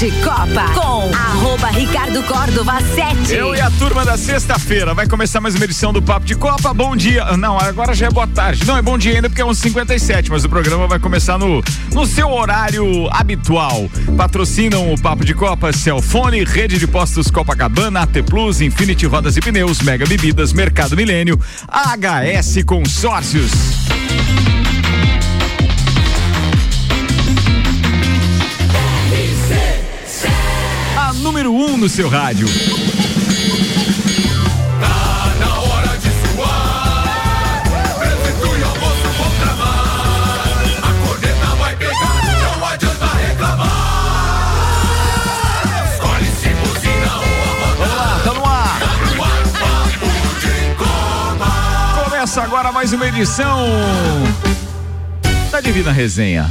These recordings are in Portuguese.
de Copa com arroba Ricardo Córdova 7. Eu e a turma da sexta-feira. Vai começar mais uma edição do Papo de Copa. Bom dia. Não, agora já é boa tarde. Não, é bom dia ainda porque é uns 57, mas o programa vai começar no, no seu horário habitual. Patrocinam o Papo de Copa, Celfone, Rede de Postos Copacabana, AT Plus, Infinity Rodas e Pneus, Mega Bebidas, Mercado Milênio, HS Consórcios. Ar. no ar, papo de copa. Começa agora mais uma edição da Divina Resenha.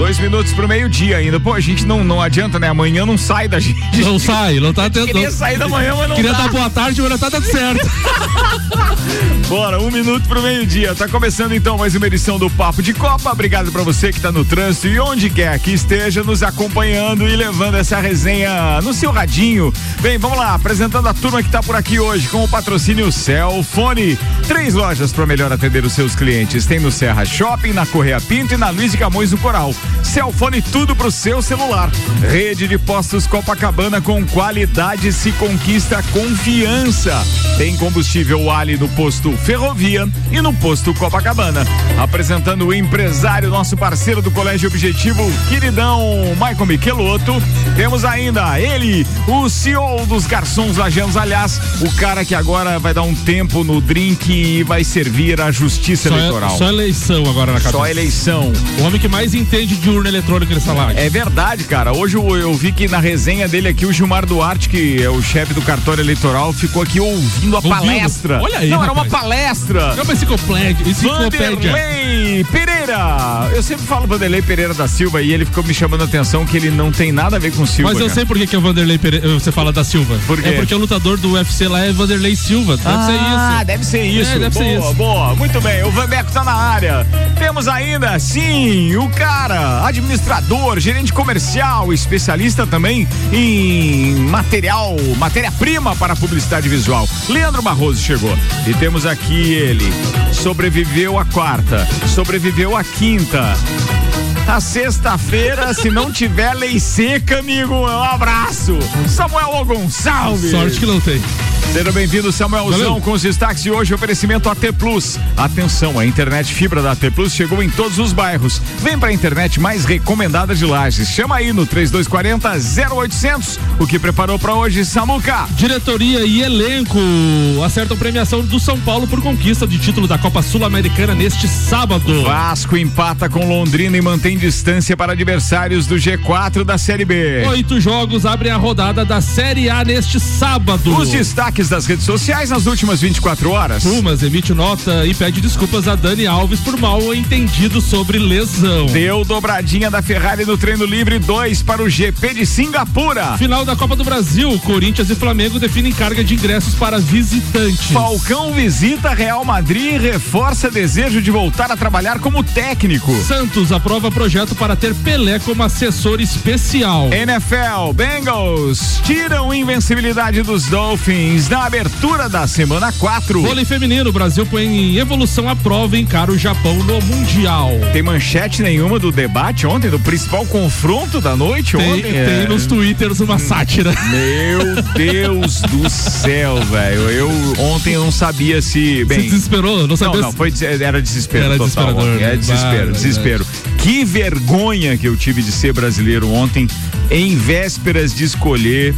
Dois minutos pro meio-dia ainda. Pô, a gente não, não adianta, né? Amanhã não sai da gente. Não sai, não tá tendo. Queria sair da manhã, mas não Queria dá. dar boa tarde, mas não tá dando certo. Bora, um minuto pro meio-dia. Tá começando então mais uma edição do Papo de Copa. Obrigado pra você que tá no trânsito e onde quer que esteja nos acompanhando e levando essa resenha no seu radinho. Bem, vamos lá, apresentando a turma que tá por aqui hoje com o patrocínio Celfone. Três lojas para melhor atender os seus clientes. Tem no Serra Shopping, na Correia Pinto e na Luiz de Camões do Coral. Celfone tudo pro seu celular. Rede de postos Copacabana com qualidade se conquista confiança. Tem combustível Ali no posto Ferrovia e no posto Copacabana. Apresentando o empresário, nosso parceiro do Colégio Objetivo, queridão Michael Michelotto. Temos ainda ele, o CEO dos garçons lajanos, aliás, o cara que agora vai dar um tempo no drink e vai servir a justiça Só, eleitoral. só eleição agora na cabeça. Só eleição. O homem que mais entende de urna eletrônica nessa live. É verdade, cara. Hoje eu, eu vi que na resenha dele aqui, o Gilmar Duarte, que é o chefe do cartório eleitoral, ficou aqui ouvindo a Ouvindo? palestra. Olha aí, Não, era uma rapaz. palestra. É uma enciclopédia. enciclopédia. Vanderlei Pereira. Eu sempre falo Vanderlei Pereira da Silva e ele ficou me chamando a atenção que ele não tem nada a ver com Silva. Mas eu cara. sei por que, que é o Vanderlei Pereira, você fala da Silva. Por quê? É porque o lutador do UFC lá é Vanderlei Silva. Deve ah, ser isso. deve ser isso. É, deve boa, ser isso. boa. Muito bem, o Vanbeco tá na área. Temos ainda, sim, o cara, administrador, gerente comercial, especialista também em material, matéria-prima para publicidade visual. Leandro Barroso chegou. E temos aqui ele. Sobreviveu a quarta, sobreviveu a quinta. A sexta-feira, se não tiver lei seca, amigo, um abraço. Samuel Gonçalves. Sorte que não tem. Seja bem-vindo, Samuelzão, Valeu. com os destaques de hoje, oferecimento AT Plus. Atenção, a internet fibra da AT Plus chegou em todos os bairros. Vem pra internet mais recomendada de Lages. Chama aí no 3240 0800. O que preparou pra hoje, Samuca? Diretoria e elenco acertam premiação do São Paulo por conquista de título da Copa Sul-Americana neste sábado. Vasco empata com Londrina e mantém distância para adversários do G4 da Série B. Oito jogos abrem a rodada da Série A neste sábado. Os destaques das redes sociais nas últimas 24 horas. Pumas emite nota e pede desculpas a Dani Alves por mal entendido sobre lesão. Deu dobradinha da Ferrari no treino livre 2 para o GP de Singapura. Final da Copa do Brasil, Corinthians e Flamengo definem carga de ingressos para visitantes. Falcão visita Real Madrid e reforça desejo de voltar a trabalhar como técnico. Santos aprova projeto para ter Pelé como assessor especial. NFL Bengals tiram invencibilidade dos Dolphins na abertura da semana 4. Vôlei feminino, Brasil põe em evolução à prova e encara o Japão no Mundial. Tem manchete nenhuma do debate ontem, do principal confronto da noite Tem, ontem? tem É. nos twitters uma sátira. Meu Deus do céu, velho. Eu ontem não sabia se. Bem, Se desesperou? Não Não, sabia não, se- foi, era desespero Era total. ontem. É desespero, Bah, desespero. Que vergonha que eu tive de ser brasileiro ontem, em vésperas de escolher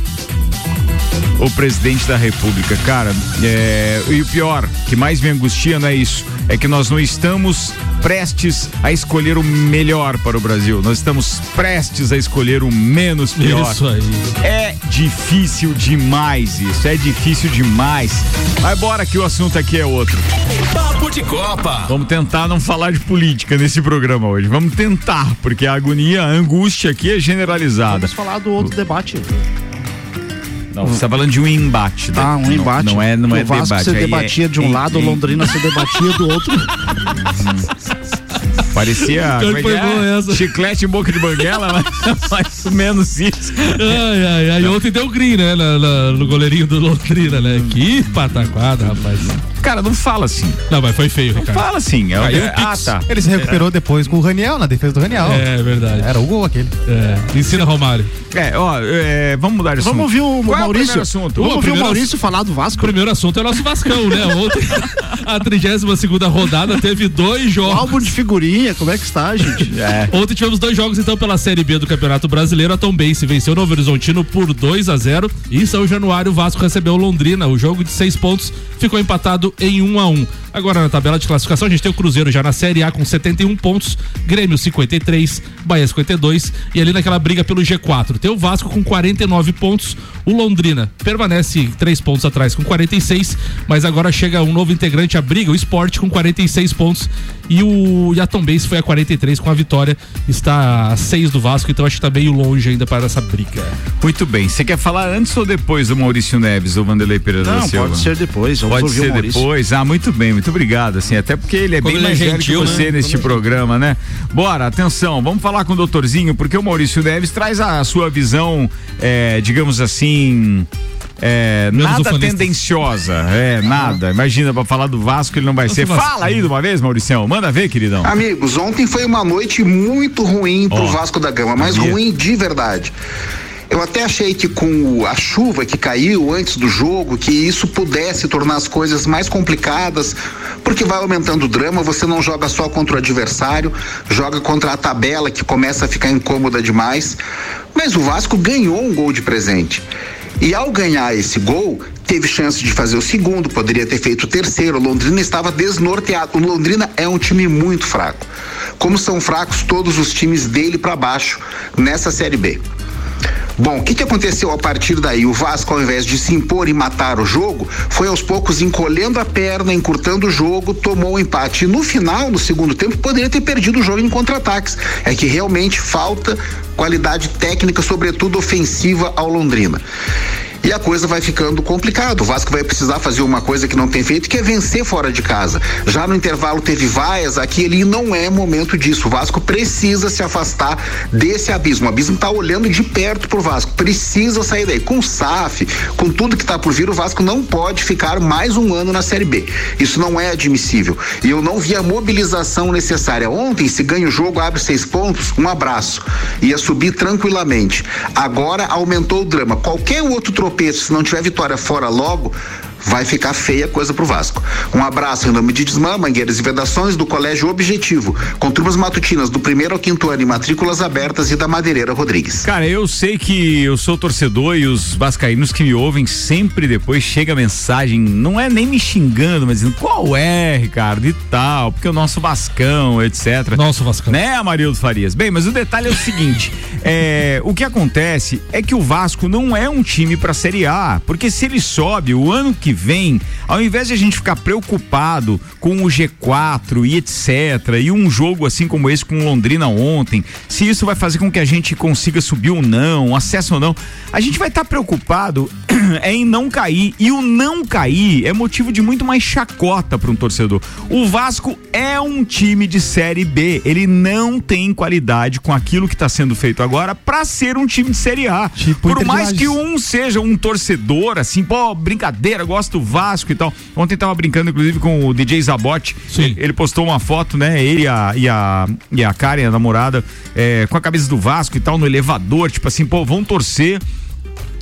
o presidente da república. Cara, é, e o pior, que mais me angustia não é isso, é que nós não estamos prestes a escolher o melhor para o Brasil. Nós estamos prestes a escolher o menos pior. Isso aí. É difícil demais isso, é difícil demais. Mas bora que o assunto aqui é outro. Papo de Copa. Vamos tentar não falar de política nesse programa hoje. Vamos tentar, porque a agonia, a angústia aqui é generalizada. Vamos falar do outro debate. Não, você está falando de um embate. né? Ah, um Não- embate. Não, é, não o é Vasco debate. se é debatia de um em- lado, o em- Londrina se debatia do outro. Parecia é é? chiclete em boca de banguela, mas mais ou menos isso. Ai, ai, ai. Ontem deu green, né? na- na- no goleirinho do Londrina, né? Que pataquada, rapaz. Cara, não fala assim. Não, mas foi feio, Ricardo. Fala assim. É, Caiu o é- ah, tá. Ele se recuperou depois com o Raniel, na defesa do Raniel. É verdade. Era o gol aquele. É. Ensina Romário. É, ó, é, vamos mudar de assunto. Vamos ouvir o Qual é Maurício. primeiro assunto? Vamos ouvir o Maurício falar do O Vasco. primeiro assunto é o nosso Vascão, né? Ontem, a 32 segunda rodada teve dois O jogos. álbum de figurinha, como é que está, gente? É. Ontem tivemos dois jogos então pela Série B do Campeonato Brasileiro. A Tom Bense venceu o Novo Horizontino por 2 a 0 e em São Januário o Vasco recebeu o Londrina. O jogo de seis pontos ficou empatado em 1 a 1. Agora na tabela de classificação a gente tem o Cruzeiro já na Série A com 71 pontos, Grêmio 53, Bahia 52 e ali naquela briga pelo G4. Tem o Vasco com 49 pontos, o Londrina permanece três pontos atrás com 46, mas agora chega um novo integrante à briga, o Sport com 46 pontos e o e a Tom Bense foi a 43 com a vitória, está a 6 do Vasco, então acho que tá meio longe ainda para essa briga. Muito bem. Você quer falar antes ou depois do Maurício Neves ou Vanderlei Pereira da Não, Silva? pode ser depois. Vamos Pode ouvir o ser Maurício. depois. Ah, muito bem, muito obrigado. Assim, até porque ele é Quando bem ele é mais velho que gentil, você né? neste programa, né? Bora, atenção, vamos falar com o doutorzinho, porque o Maurício Neves traz a sua visão, é, digamos assim. É, nada tendenciosa, é, nada. Imagina, pra falar do Vasco ele não vai ser. Vasco. Fala aí de uma vez, Mauricião. Manda ver, queridão. Amigos, ontem foi uma noite muito ruim pro Ó, Vasco da Gama, mas sabia. ruim de verdade. Eu até achei que com a chuva que caiu antes do jogo, que isso pudesse tornar as coisas mais complicadas, porque vai aumentando o drama, você não joga só contra o adversário, joga contra a tabela que começa a ficar incômoda demais. Mas o Vasco ganhou um gol de presente. E ao ganhar esse gol, teve chance de fazer o segundo, poderia ter feito o terceiro. O Londrina estava desnorteado. O Londrina é um time muito fraco. Como são fracos todos os times dele para baixo nessa Série B. Bom, o que, que aconteceu a partir daí? O Vasco, ao invés de se impor e matar o jogo, foi aos poucos encolhendo a perna, encurtando o jogo, tomou o empate. E no final, no segundo tempo, poderia ter perdido o jogo em contra-ataques. É que realmente falta qualidade técnica, sobretudo ofensiva, ao Londrina. E a coisa vai ficando complicada. O Vasco vai precisar fazer uma coisa que não tem feito, que é vencer fora de casa. Já no intervalo teve vaias aqui, ele não é momento disso. O Vasco precisa se afastar desse abismo. O abismo está olhando de perto pro Vasco. Precisa sair daí. Com o SAF, com tudo que está por vir, o Vasco não pode ficar mais um ano na Série B. Isso não é admissível. E eu não vi a mobilização necessária. Ontem, se ganha o jogo, abre seis pontos, um abraço. Ia subir tranquilamente. Agora aumentou o drama. Qualquer outro tropeço, se não tiver vitória fora logo, vai ficar feia a coisa pro Vasco. Um abraço em nome de Desmã, Mangueiras e Vedações do Colégio Objetivo, com turmas matutinas do primeiro ao quinto ano e matrículas abertas e da Madeireira Rodrigues. Cara, eu sei que eu sou torcedor e os vascaínos que me ouvem sempre depois chega a mensagem, não é nem me xingando, mas dizendo qual é, Ricardo, e tal, porque o nosso Vascão, etc. Nosso Vascão. Né, Amarildo Farias? Bem, mas o detalhe é o seguinte: é, o que acontece é que o Vasco não é um time pra Série A, porque se ele sobe o ano que vem, ao invés de a gente ficar preocupado com o G4 e etc, e um jogo assim como esse com o Londrina ontem, se isso vai fazer com que a gente consiga subir ou não, acesso ou não, a gente vai estar preocupado é em não cair. E o não cair é motivo de muito mais chacota para um torcedor. O Vasco é um time de Série B. Ele não tem qualidade com aquilo que está sendo feito agora para ser um time de Série A. Tipo Por mais que um seja um torcedor, assim, pô, brincadeira, gosto do Vasco e tal. Ontem tava brincando, inclusive, com o DJ Zabotti. Sim. Ele, postou uma foto, né? Ele e a, e a, e a Karen, a namorada, é, com a camisa do Vasco e tal, no elevador, tipo assim, pô, vão torcer.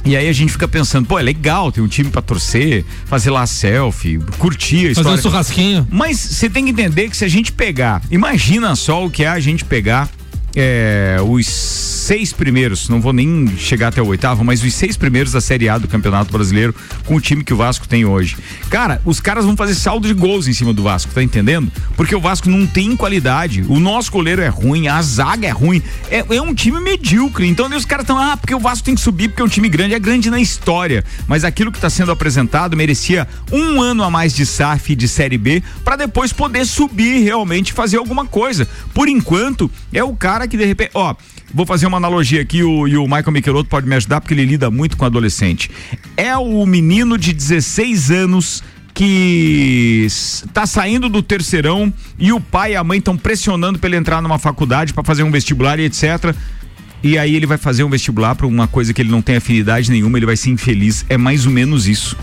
E aí a gente fica pensando, pô, é legal ter um time pra torcer, fazer lá selfie, curtir a Fazer um história. churrasquinho. Mas você tem que entender que se a gente pegar, imagina só o que é a gente pegar é, os seis primeiros, não vou nem chegar até o oitavo, mas os seis primeiros da Série A do Campeonato Brasileiro com o time que o Vasco tem hoje. Cara, os caras vão fazer saldo de gols em cima do Vasco, tá entendendo? Porque o Vasco não tem qualidade, o nosso goleiro é ruim, a zaga é ruim, é, é um time medíocre. Então os caras estão, ah, porque o Vasco tem que subir, porque é um time grande, é grande na história. Mas aquilo que está sendo apresentado merecia um ano a mais de SAF e de Série B para depois poder subir realmente fazer alguma coisa. Por enquanto, é o cara que de repente, ó, Vou fazer uma analogia aqui o, e o Michael Michelotto pode me ajudar porque ele lida muito com adolescente. É o menino de 16 anos que s- tá saindo do terceirão e o pai e a mãe estão pressionando pra ele entrar numa faculdade pra fazer um vestibular e etc. E aí ele vai fazer um vestibular pra uma coisa que ele não tem afinidade nenhuma, ele vai ser infeliz. É mais ou menos isso.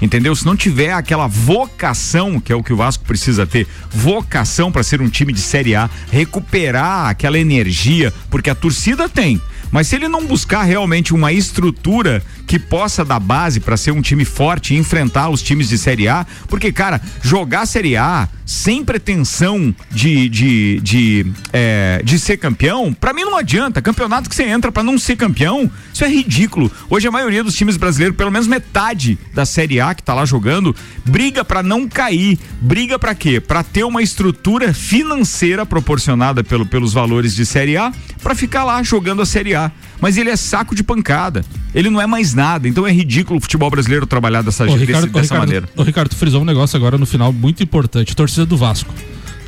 Entendeu? Se não tiver aquela vocação, que é o que o Vasco precisa ter, vocação para ser um time de Série A, recuperar aquela energia, porque a torcida tem. Mas se ele não buscar realmente uma estrutura que possa dar base para ser um time forte e enfrentar os times de Série A, porque, cara, jogar Série A sem pretensão de, de, de, é, de ser campeão, pra mim não adianta. Campeonato que você entra pra não ser campeão, isso é ridículo. Hoje a maioria dos times brasileiros, pelo menos metade da Série A que tá lá jogando, briga pra não cair. Briga pra quê? Pra ter uma estrutura financeira proporcionada pelo, pelos valores de Série A pra ficar lá jogando a Série A. Mas ele é saco de pancada. Ele não é mais nada. Então é ridículo o futebol brasileiro trabalhar dessa, Ô, desse- Ricardo, ô, dessa Ricardo, maneira. ô, Ricardo, frisou um negócio agora no final muito importante. Torcida do Vasco.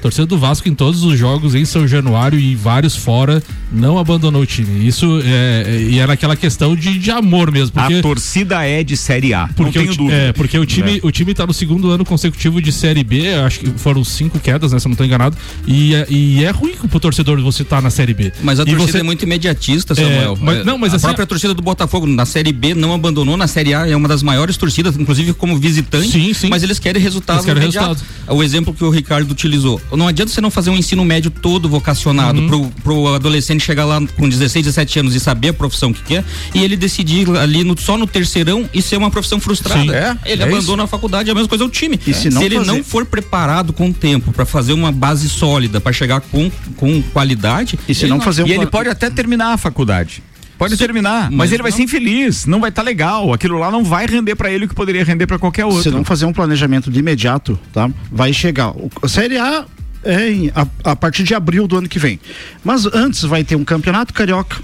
Torcida do Vasco em todos os jogos em São Januário e vários fora não abandonou o time. Isso é, é- e era aquela questão de, de amor mesmo. Porque, A torcida é de Série A. porque, não o, tenho ti- dúvida. é, porque o time, É. o time tá no segundo ano consecutivo de Série B, acho que foram cinco quedas, né, se eu não tô enganado. E, é- e é ruim pro torcedor você estar na Série B. Mas a E torcida você- é muito imediatista, Samuel. mas- É, não, mas a assim- própria torcida do Botafogo na Série B não abandonou, na Série A é uma das maiores torcidas, inclusive como visitante. Sim, sim. Mas eles querem resultado Eles querem imediato. resultado. O exemplo que o Ricardo utilizou. Não adianta você não fazer um ensino médio todo vocacionado Uhum. pro, pro adolescente chegar lá com 16, 17 anos e saber a profissão que quer e ele decidir ali no- só no terceirão e ser uma profissão frustrada. Sim. É, ele é abandona a faculdade, é a mesma coisa o time. E se não ele fazer- não for preparado com o tempo para fazer uma base sólida, para chegar com, com qualidade, E se ele não fazer um E ele pode até terminar a faculdade. Pode terminar, mas, mas ele vai não- ser infeliz, não vai estar legal. Aquilo lá não vai render pra ele o que poderia render pra qualquer outro. Se não fazer um planejamento de imediato, tá? Vai chegar. O, Série A é em- a, a partir de abril do ano que vem. Mas antes vai ter um campeonato carioca,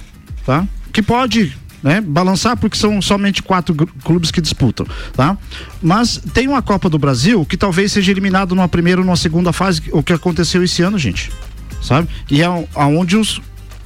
tá? Que pode né, balançar porque são somente quatro clubes que disputam, tá? Mas tem uma Copa do Brasil que talvez seja eliminado numa primeira ou numa segunda fase, o que aconteceu esse ano, gente, sabe? E é aonde os,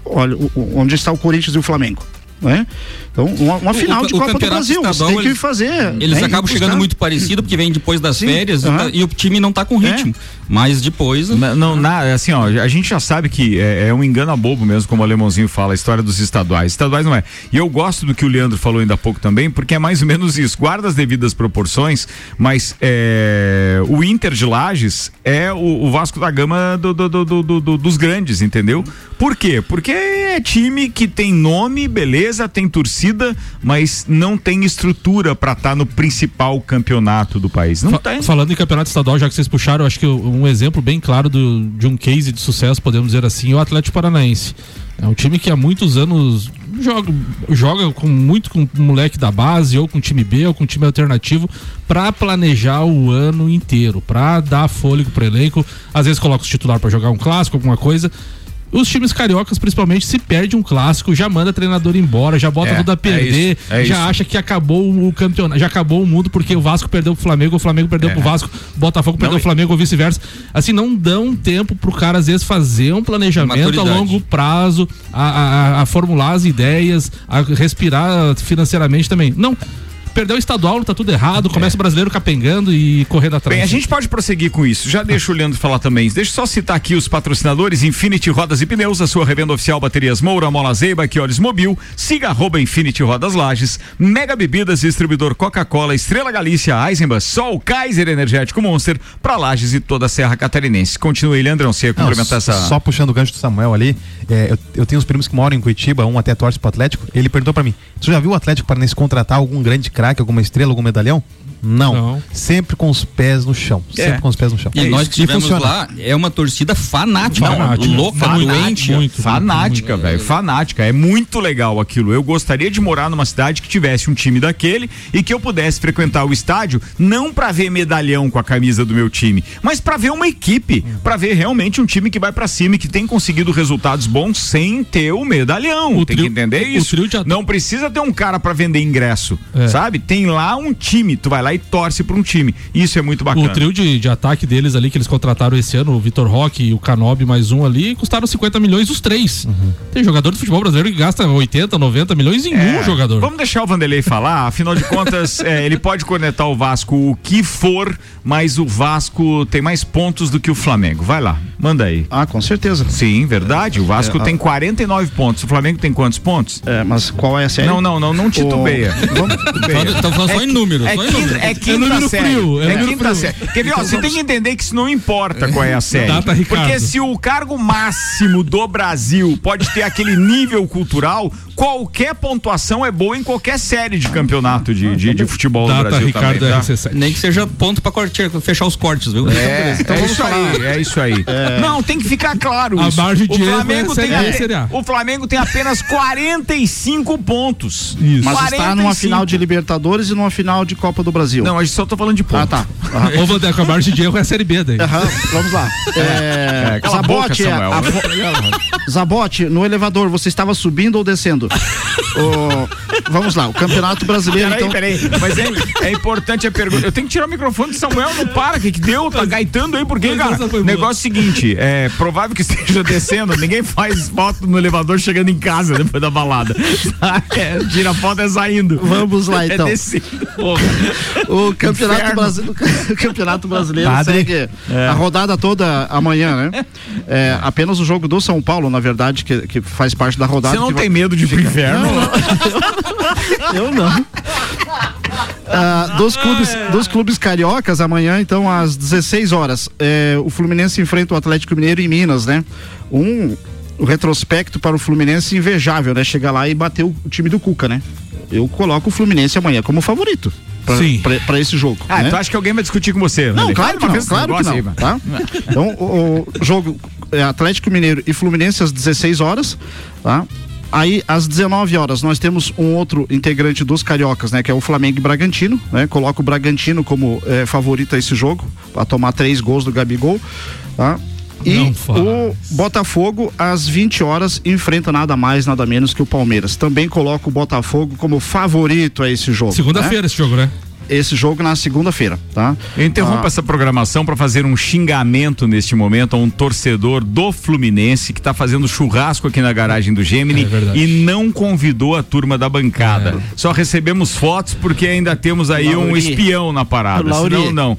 olha, onde está o Corinthians e o Flamengo, né? Então, uma, uma O- final o- de o Copa do campeonato Brasil, estadual, tem que eles- fazer. Eles né, acabam chegando muito parecido, porque vem depois das Sim, férias e aham. tá- e o time não tá com ritmo. Mas depois. Não, não, na- assim, ó, a gente já sabe que é, é um engano a bobo mesmo, como o Alemãozinho fala, a história dos estaduais. Estaduais não é. E eu gosto do que o Leandro falou ainda há pouco também, porque é mais ou menos isso. Guarda as devidas proporções, mas é, o Inter de Lages é o, o Vasco da Gama do- do- do- do- do- dos grandes, entendeu? Por quê? Porque é time que tem nome, beleza, tem torcida, mas não tem estrutura pra estar no principal campeonato do país. Não Fa- tem. Falando em campeonato estadual, já que vocês puxaram, acho que um exemplo bem claro do- de um case de sucesso, podemos dizer assim, é o Atlético Paranaense. É um time que há muitos anos joga, joga com muito com o moleque da base, ou com time B, ou com time alternativo, pra planejar o ano inteiro, pra dar fôlego pro elenco. Às vezes coloca os titular pra jogar um clássico, alguma coisa. Os times cariocas, principalmente, se perde um clássico, já manda treinador embora, já bota É, tudo a é perder, isso, é já isso. acha que acabou o campeonato, já acabou o mundo porque o Vasco perdeu pro Flamengo, o Flamengo perdeu É. pro Vasco, o Botafogo perdeu Não, pro Flamengo ou vice-versa. Assim, não dão tempo pro cara, às vezes, fazer um planejamento a longo prazo, a, a- a- a formular as ideias, a respirar financeiramente também. Não. Perdeu o estadual, tá tudo errado, começa o brasileiro capengando e correndo atrás. Bem, a gente pode prosseguir com isso. Já deixa o Leandro falar também. Deixa eu só citar aqui os patrocinadores: Infinity Rodas e Pneus, a sua revenda oficial Baterias Moura, Mola Zeiba, Quiores Mobil, siga arroba Infinity Rodas Lages, Mega Bebidas, distribuidor Coca-Cola, Estrela Galícia, Eisenbach, Sol, Kaiser Energético Monster, pra Lages e toda a Serra Catarinense. Continue aí, Leandrão, você ia Não, complementar essa. Só puxando o gancho do Samuel ali, é, eu, eu tenho uns primos que moram em Curitiba, um até torce pro Atlético. Ele perguntou pra mim: Tu já viu o Atlético Paranaense contratar algum grande craque, alguma estrela, algum medalhão? Não. Não. Sempre com os pés no chão. É. Sempre com os pés no chão. E nós que estivemos funciona. lá, é uma torcida fanática, Fanática. louca, Fanática. doente. Muito. Fanática, velho. Fanática. É muito legal aquilo. Eu gostaria de morar numa cidade que tivesse um time daquele e que eu pudesse frequentar o estádio não pra ver medalhão com a camisa do meu time, mas pra ver uma equipe, pra ver realmente um time que vai pra cima e que tem conseguido resultados bons sem ter o medalhão. O tem trio- que entender o isso. Não precisa ter um cara pra vender ingresso, É. sabe? Tem lá um time, tu vai lá lá e torce pra um time. Isso é muito bacana. O trio de, de ataque deles ali que eles contrataram esse ano, o Vitor Roque e o Canobi mais um ali, custaram 50 milhões os três. Tem jogador do futebol brasileiro que gasta 80, 90 milhões em É, um jogador. Vamos deixar o Vanderlei falar, afinal de contas, é, ele pode cornetar o Vasco o que for, mas o Vasco tem mais pontos do que o Flamengo. Vai lá, manda aí. Ah, com certeza. Sim, verdade. O Vasco É, tem a- 49 pontos. O Flamengo tem quantos pontos? É, mas qual é a série? Não, não, não, não titubeia. O- Vamos, falando só em números. É, só em quinta, números. É quinta número série. frio, é É, quinta série. Quer ver? ó, você tem que entender que isso não importa qual é a série. Data, Ricardo. Porque se o cargo máximo do Brasil pode ter aquele nível cultural, qualquer pontuação é boa em qualquer série de campeonato de, de, de futebol no Data Brasil Ricardo também, tá? RC7. Nem que seja ponto pra corte- fechar os cortes, viu? É, Então é isso falar. aí, é isso aí. Não, tem que ficar claro A isso. margem de o erro Flamengo é tem A e o Flamengo tem apenas 45 pontos. Isso. mas está numa 45. final de Libertadores e numa final de Copa do Brasil. Não, a gente só tô falando de pontos. Ah, tá. Ô, Vandeco, a margem de erro é a Série B daí. Aham, vamos lá. É, É, boca, Zabote, Samuel. a- a- Zabote, no elevador, você estava subindo ou descendo? O- vamos lá, o Campeonato Brasileiro, Peraí, então. peraí. Mas é, é importante a pergunta. Eu tenho que tirar o microfone do Samuel, não para. O que, que deu? Tá gaitando aí, por quê, Mas cara? negócio é o seguinte: é provável que esteja descendo. Ninguém faz foto no elevador chegando em casa depois da balada. É, tira foto é saindo. Vamos lá, então. É descendo. Porra. O Campeonato. Brasileiro, o Campeonato Brasileiro Padre. segue a rodada toda amanhã, né? É, apenas o jogo do São Paulo, na verdade, que, que faz parte da rodada. Você não que vai- tem medo de pro inferno? Eu não. Ah, dos, clubes, dos clubes cariocas, amanhã, então, às 16 horas, é, o Fluminense enfrenta o Atlético Mineiro em Minas, né? Um retrospecto para o Fluminense invejável, né? Chegar lá e bater o, o time do Cuca, né? Eu coloco o Fluminense amanhã como favorito pra- Sim. pra- pra esse jogo. Ah, né? tu acha que alguém vai discutir com você? Não, Vanderlei? claro que não, claro que não, aí, tá? Então, o, o jogo é Atlético Mineiro e Fluminense às 16 horas, tá? Aí, às 19 horas, nós temos um outro integrante dos cariocas, né? Que é o Flamengo e Bragantino, né? Coloca o Bragantino como eh, favorito a esse jogo, para tomar três gols do Gabigol, tá? E o Botafogo, às 20 horas, enfrenta nada mais, nada menos que o Palmeiras. Também coloca o Botafogo como favorito a esse jogo. né? Segunda-feira esse jogo, né? Esse jogo na segunda-feira, tá? Eu interrompo Ah. essa programação para fazer um xingamento neste momento a um torcedor do Fluminense que está fazendo churrasco aqui na garagem do Gemini É e não convidou a turma da bancada. Só recebemos fotos porque ainda temos aí um Lauri. espião na parada. Lauri. Senão, não.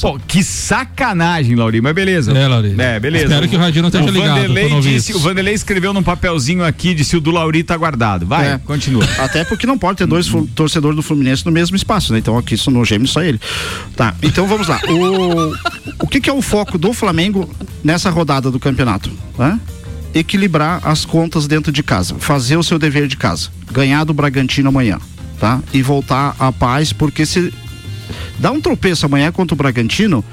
Pô, que sacanagem, Lauri, mas beleza. É, Lauri. É, beleza. Espero que o Radinho não esteja o ligado Vanderlei disse. O Vanderlei escreveu num papelzinho aqui, disse o do Lauri tá guardado. Vai, É. continua. Até porque não pode ter dois torcedores do Fluminense no mesmo espaço, né? Então aqui isso no Gêmeos só ele. Tá, então vamos lá. O, o que, que é o foco do Flamengo nessa rodada do campeonato? né? Equilibrar as contas dentro de casa, fazer o seu dever de casa, ganhar do Bragantino amanhã, tá? E voltar à paz, porque se dá um tropeço amanhã contra o Bragantino,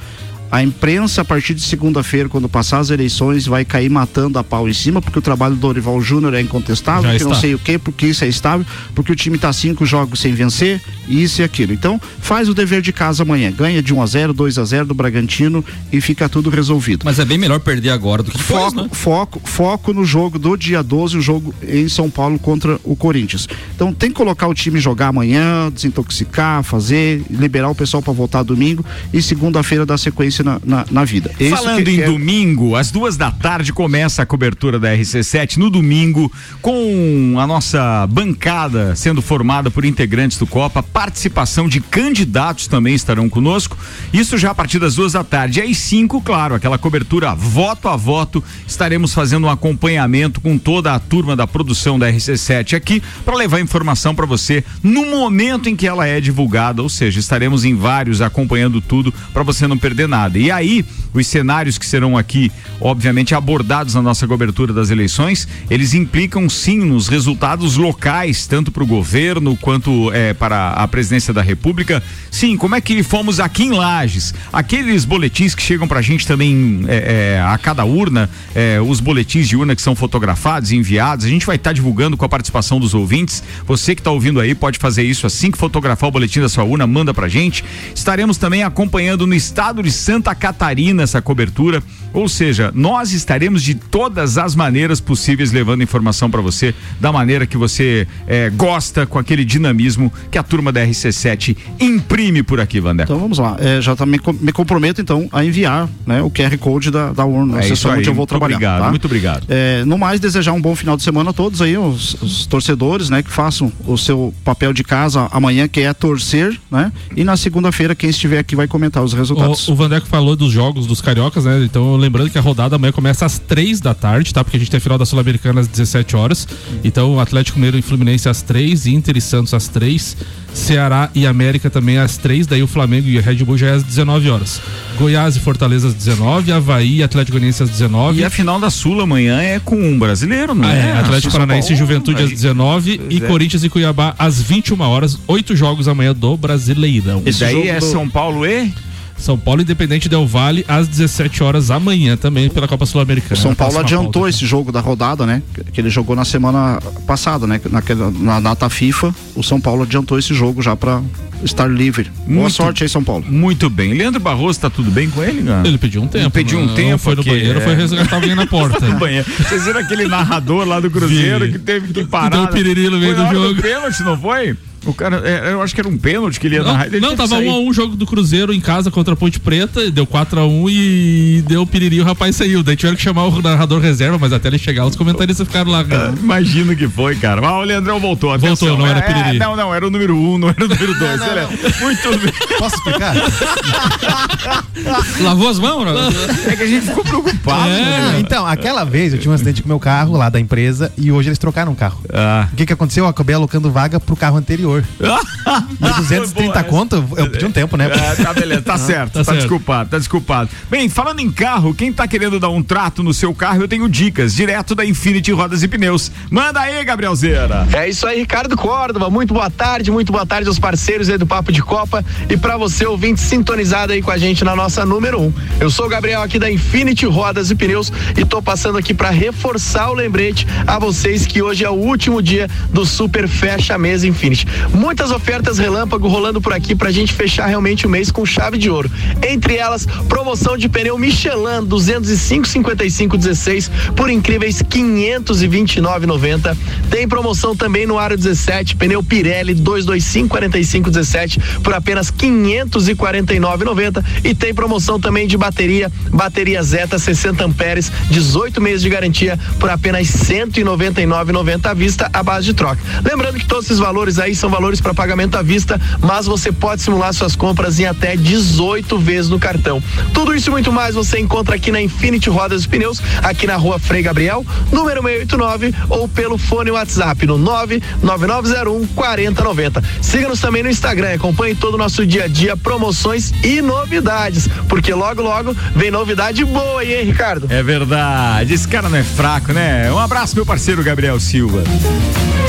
a imprensa, a partir de segunda-feira, quando passar as eleições, vai cair matando a pau em cima, porque o trabalho do Dorival Júnior é incontestável, Já que não está. sei o quê, porque isso é estável, porque o time tá cinco jogos sem vencer, isso e aquilo. Então, faz o dever de casa amanhã. Ganha de 1 a 0 2 a 0 do Bragantino e fica tudo resolvido. Mas é bem melhor perder agora do que depois, Foco, né? foco, foco no jogo do dia 12, o jogo em São Paulo contra o Corinthians. Então tem que colocar o time jogar amanhã, desintoxicar, fazer, liberar o pessoal para voltar domingo e segunda-feira dar sequência na, na, na vida. É Falando em que é- domingo, às duas da tarde começa a cobertura da RC7 no domingo, com a nossa bancada sendo formada por integrantes do Copa, participação de candidatos também estarão conosco. Isso já a partir das duas da tarde. Às cinco, claro, aquela cobertura voto a voto, estaremos fazendo um acompanhamento com toda a turma da produção da RC7 aqui para levar informação para você no momento em que ela é divulgada, ou seja, estaremos em vários acompanhando tudo para você não perder nada. E aí, os cenários que serão aqui, obviamente, abordados na nossa cobertura das eleições, eles implicam sim nos resultados locais, tanto para o governo quanto eh, para a presidência da República. Sim, como é que fomos aqui em Lages? Aqueles boletins que chegam para a gente também eh, eh, a cada urna, eh, os boletins de urna que são fotografados e enviados, a gente vai estar divulgando com a participação dos ouvintes. Você que está ouvindo aí pode fazer isso assim que fotografar o boletim da sua urna, manda pra gente. Estaremos também acompanhando no estado de Santa Santa Catarina essa cobertura. Ou seja, nós estaremos de todas as maneiras possíveis levando informação para você, da maneira que você eh, gosta, com aquele dinamismo que a turma da RC7 imprime por aqui, Vandeco. Então vamos lá, é, já também com- me comprometo então a enviar né, o QR Code da, da urna, É sessão onde eu vou muito trabalhar. obrigado, tá? muito obrigado. É, no mais, desejar um bom final de semana a todos aí, os, os torcedores, né, que façam o seu papel de casa amanhã, que é torcer, né? E na segunda-feira, quem estiver aqui vai comentar os resultados. O, o Vandeco falou dos jogos dos cariocas, né? Então, lembrando que a rodada amanhã começa às três da tarde, tá? Porque a gente tem a final da Sul-Americana às 17 horas. Então, Atlético Mineiro e Fluminense às três, Inter e Santos às três, Ceará e América também às três, daí o Flamengo e o Red Bull já é às 19 horas. Goiás e Fortaleza às 19, Havaí e Atlético Goianiense às 19. E a final da Sul amanhã é com um brasileiro, não Ah, é? é, Atlético Paranaense e Juventude às aí- 19 e Pois é. Corinthians e Cuiabá às 21 horas. Oito jogos amanhã do Brasileirão. E daí é São Paulo e São Paulo Independente Del Vale às 17 horas amanhã também pela Copa Sul-Americana. O São Paulo adiantou esse jogo da rodada, né? Que ele jogou na semana passada, né? Naquela, na data FIFA, o São Paulo adiantou esse jogo já pra estar livre. Boa Muito- sorte aí, São Paulo. Muito bem. Leandro Barroso, tá tudo bem com ele, cara? Ele pediu um tempo. Ele pediu um não- tempo, Foi no porque, banheiro, é. foi resgatar alguém na porta. No banheiro. Vocês viram aquele narrador lá do Cruzeiro Vi. que teve que parar? Deu piriri no meio do jogo. pênalti, não foi? O cara, é, eu acho que era um pênalti que ele ia Não, narrar. ele não tava sair. um a um jogo do Cruzeiro em casa contra a Ponte Preta, deu 4x1 e deu piriri e o rapaz saiu. Daí tiveram que chamar o narrador reserva, mas até ele chegar, os comentaristas ficaram lá. Ah, Imagino que foi, cara. Ah, o Leandrão voltou. Voltou, atenção. não era É, piriri. não, não, era o número um, não era o número dois. Ele é- Muito bem. Posso explicar? Lavou as mãos, não? É que a gente ficou preocupado. né? Ah, então, aquela vez eu tinha um acidente com meu carro lá da empresa e hoje eles trocaram o carro. Ah. O que que aconteceu? Eu acabei alocando vaga pro carro anterior. E 230 Boa, conto, eu pedi um tempo, né? É, tá beleza, tá certo, tá, tá certo. desculpado, tá desculpado. Bem, falando em carro, quem tá querendo dar um trato no seu carro, eu tenho dicas, direto da Infinity Rodas e Pneus. Manda aí, Gabrielzeira. É isso aí, Ricardo Córdova. Muito boa tarde, muito boa tarde aos parceiros aí do Papo de Copa e para você ouvinte sintonizado aí com a gente na nossa número 1. Um. Eu sou o Gabriel aqui da Infinity Rodas e Pneus e tô passando aqui para reforçar o lembrete a vocês que hoje é o último dia do Super Fecha Mês Infinity. Muitas ofertas relâmpago rolando por aqui pra gente fechar realmente o mês com chave de ouro. Entre elas, promoção de pneu Michelin 205 55 16 por incríveis 529,90. Tem promoção também no Aro 17, pneu Pirelli 225 45 17 por apenas 549,90 e tem promoção também de bateria, bateria Zeta 60 amperes, 18 meses de garantia por apenas 199,90 à vista à base de troca. Lembrando que todos esses valores aí são valores para pagamento à vista, mas você pode simular suas compras em até 18 vezes no cartão. Tudo isso e muito mais você encontra aqui na Infinity Rodas e Pneus, aqui na rua Frei Gabriel, número 689, ou pelo fone WhatsApp no 99901 4090. Siga-nos também no Instagram, acompanhe todo o nosso dia a dia, promoções e novidades, porque logo, logo vem novidade boa aí, hein, Ricardo? É verdade, esse cara não é fraco, né? Um abraço, meu parceiro Gabriel Silva.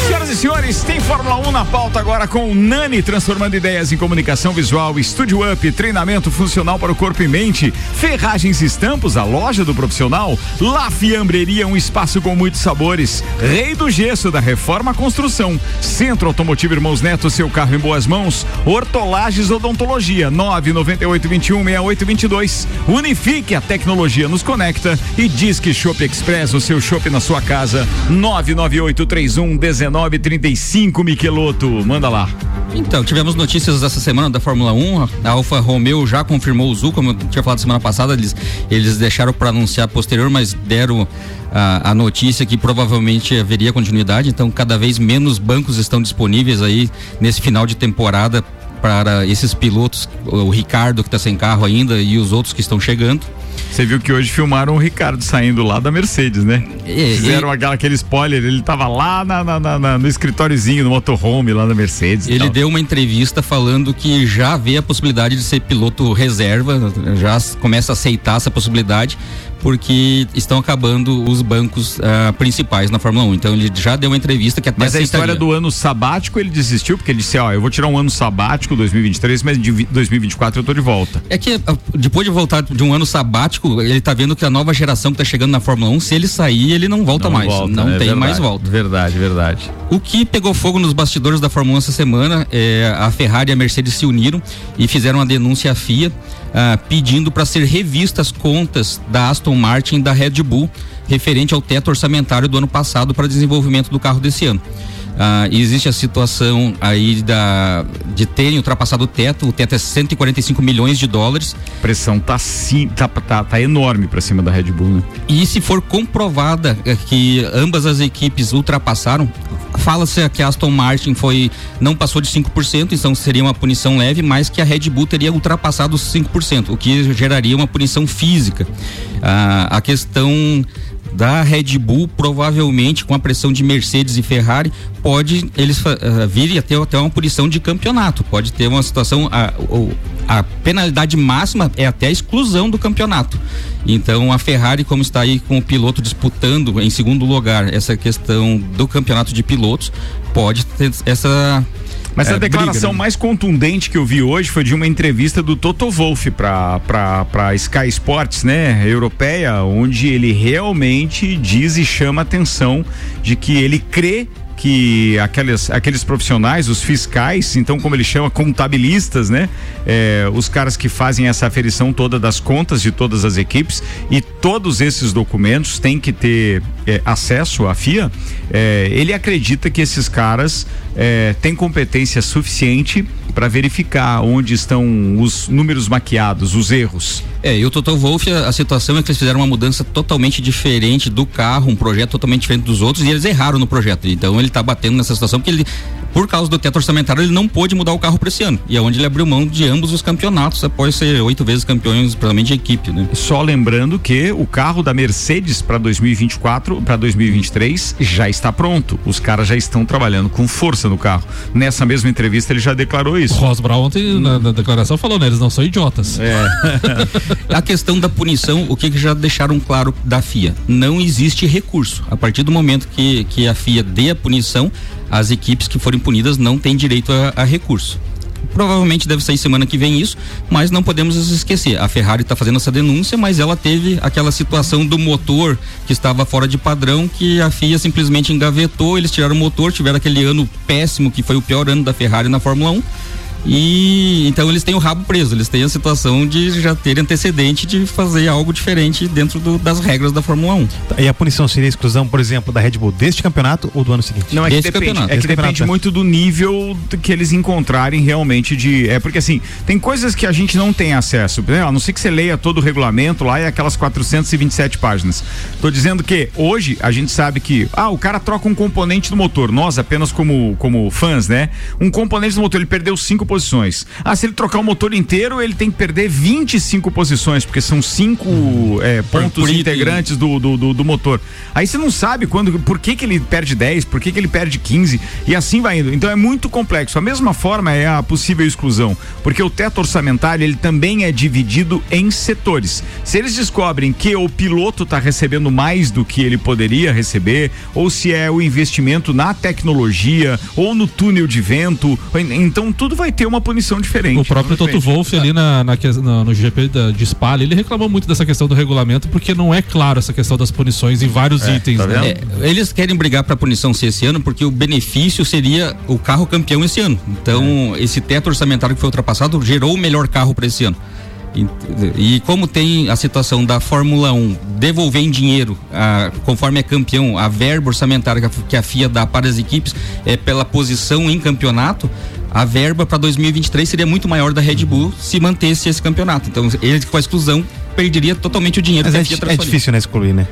Senhoras e senhores, tem Fórmula 1 na pauta agora com o Nani, transformando ideias em comunicação visual, Estúdio Up, treinamento funcional para o corpo e mente, Ferragens e Estampos, a loja do profissional, La Fiambreria, um espaço com muitos sabores, Rei do Gesso, da Reforma Construção, Centro Automotivo Irmãos Neto, seu carro em boas mãos, Hortolages Odontologia, 998216822, Unifique, a tecnologia nos conecta e Disque Shop Express, o seu shopping na sua casa, 998311935 Miqueloto, manda lá. Então, tivemos notícias essa semana da Fórmula 1. A Alfa Romeo já confirmou o Zul, como eu tinha falado semana passada, eles, eles deixaram para anunciar posterior, mas deram a, a notícia que provavelmente haveria continuidade. Então, cada vez menos bancos estão disponíveis aí nesse final de temporada para esses pilotos, o Ricardo que está sem carro ainda e os outros que estão chegando. Você viu que hoje filmaram o Ricardo saindo lá da Mercedes, né? E- Fizeram aquela, aquele spoiler, ele tava lá na, na- na- no escritóriozinho, no motorhome lá da Mercedes. e Ele deu uma entrevista falando que já vê a possibilidade de ser piloto reserva, já começa a aceitar essa possibilidade, porque estão acabando os bancos ah, principais na Fórmula 1. Então ele já deu uma entrevista que até Mas a história do ano sabático ele desistiu, porque ele disse: Ó, eu vou tirar um ano sabático 2023, mas de vi- 2024 eu tô de volta. É que ah, depois de voltar de um ano sabático, ele tá vendo que a nova geração que tá chegando na Fórmula 1, se ele sair, ele não volta mais. não é tem verdade, mais volta. Verdade, verdade. O que pegou fogo nos bastidores da Fórmula 1 essa semana, é, a Ferrari e a Mercedes se uniram e fizeram uma denúncia à FIA ah, pedindo para ser revistas as contas da Aston Martin e da Red Bull referente ao teto orçamentário do ano passado para desenvolvimento do carro desse ano. Ah, existe a situação aí da, de terem ultrapassado o teto, o teto é 145 milhões de dólares. A pressão tá, sim, tá, tá, tá enorme para cima da Red Bull, né? E se for comprovada eh, que ambas as equipes ultrapassaram, fala-se que a Aston Martin foi não passou de 5%, então seria uma punição leve, mas que a Red Bull teria ultrapassado os 5%, o que geraria uma punição física. Ah, a questão da Red Bull, provavelmente com a pressão de Mercedes e Ferrari, pode eles uh, virem até, até uma punição de campeonato. Pode ter uma situação, a, a penalidade máxima é até a exclusão do campeonato. Então a Ferrari, como está aí com o piloto disputando em segundo lugar essa questão do campeonato de pilotos, pode ter essa mas é, a declaração briga, né? mais contundente que eu vi hoje foi de uma entrevista do Toto Wolff para Sky Sports, né, europeia, onde ele realmente diz e chama atenção de que ele crê que aqueles, aqueles profissionais, os fiscais, então como ele chama, contabilistas, né? É, os caras que fazem essa aferição toda das contas de todas as equipes e todos esses documentos têm que ter é, acesso à FIA. É, ele acredita que esses caras é, têm competência suficiente para verificar onde estão os números maquiados, os erros. É, e o Toto Wolff, a, a, situação é que eles fizeram uma mudança totalmente diferente do carro, um projeto totalmente diferente dos outros, e eles erraram no projeto. Então ele está batendo nessa situação porque ele, por causa do teto orçamentário, ele não pôde mudar o carro para esse ano. E é onde ele abriu mão de ambos os campeonatos, após ser oito vezes campeões, provavelmente de equipe, né? Só lembrando que o carro da Mercedes para 2024, para 2023 já está pronto. Os caras já estão trabalhando com força no carro. Nessa mesma entrevista ele já declarou isso. Ross Brown ontem na, na, declaração falou, né? Eles não são idiotas. É. a questão da punição, o que, que já deixaram claro da FIA? Não existe recurso. A partir do momento que, que a FIA dê a punição, as equipes que forem punidas não têm direito a, a recurso. Provavelmente deve sair semana que vem isso, mas não podemos esquecer. A Ferrari está fazendo essa denúncia, mas ela teve aquela situação do motor que estava fora de padrão, que a FIA simplesmente engavetou, eles tiraram o motor, tiveram aquele ano péssimo, que foi o pior ano da Ferrari na Fórmula 1 e então eles têm o rabo preso, eles têm a situação de já ter antecedente de fazer algo diferente dentro do, das regras da Fórmula 1. E a punição seria a exclusão, por exemplo, da Red Bull deste campeonato ou do ano seguinte? Não, é que Desse depende, campeonato. é que Desse depende campeonato. muito do nível que eles encontrarem realmente de. É porque assim, tem coisas que a gente não tem acesso. né? A não ser que você leia todo o regulamento lá e aquelas 427 páginas. Tô dizendo que hoje a gente sabe que, ah, o cara troca um componente do motor. Nós, apenas como, como fãs, né? Um componente do motor, ele perdeu cinco posições. Ah, se ele trocar o motor inteiro, ele tem que perder 25 posições, porque são cinco é, pontos integrantes do, do, do, do motor. Aí você não sabe quando, por que, que ele perde 10, por que, que ele perde 15 e assim vai indo. Então é muito complexo. A mesma forma é a possível exclusão, porque o teto orçamentário ele também é dividido em setores. Se eles descobrem que o piloto está recebendo mais do que ele poderia receber, ou se é o investimento na tecnologia ou no túnel de vento, então tudo vai ter uma punição diferente. O próprio Toto. Wolff ali na, na que- na- no GP da, de Spa, ali, ele reclamou muito dessa questão do regulamento, porque não é claro essa questão das punições em vários itens. tá né? É, eles querem brigar para punição ser esse ano porque o benefício seria o carro campeão esse ano. Então, esse teto orçamentário que foi ultrapassado gerou o melhor carro para esse ano. E, e como tem a situação da Fórmula 1 devolver em dinheiro, ah, conforme é campeão, a verba orçamentária que a, que a FIA dá para as equipes é pela posição em campeonato, a verba para 2023 seria muito maior da Red Bull se mantesse esse campeonato. Então, ele com a exclusão perderia totalmente o dinheiro Mas que é, é difícil, né, excluir, né?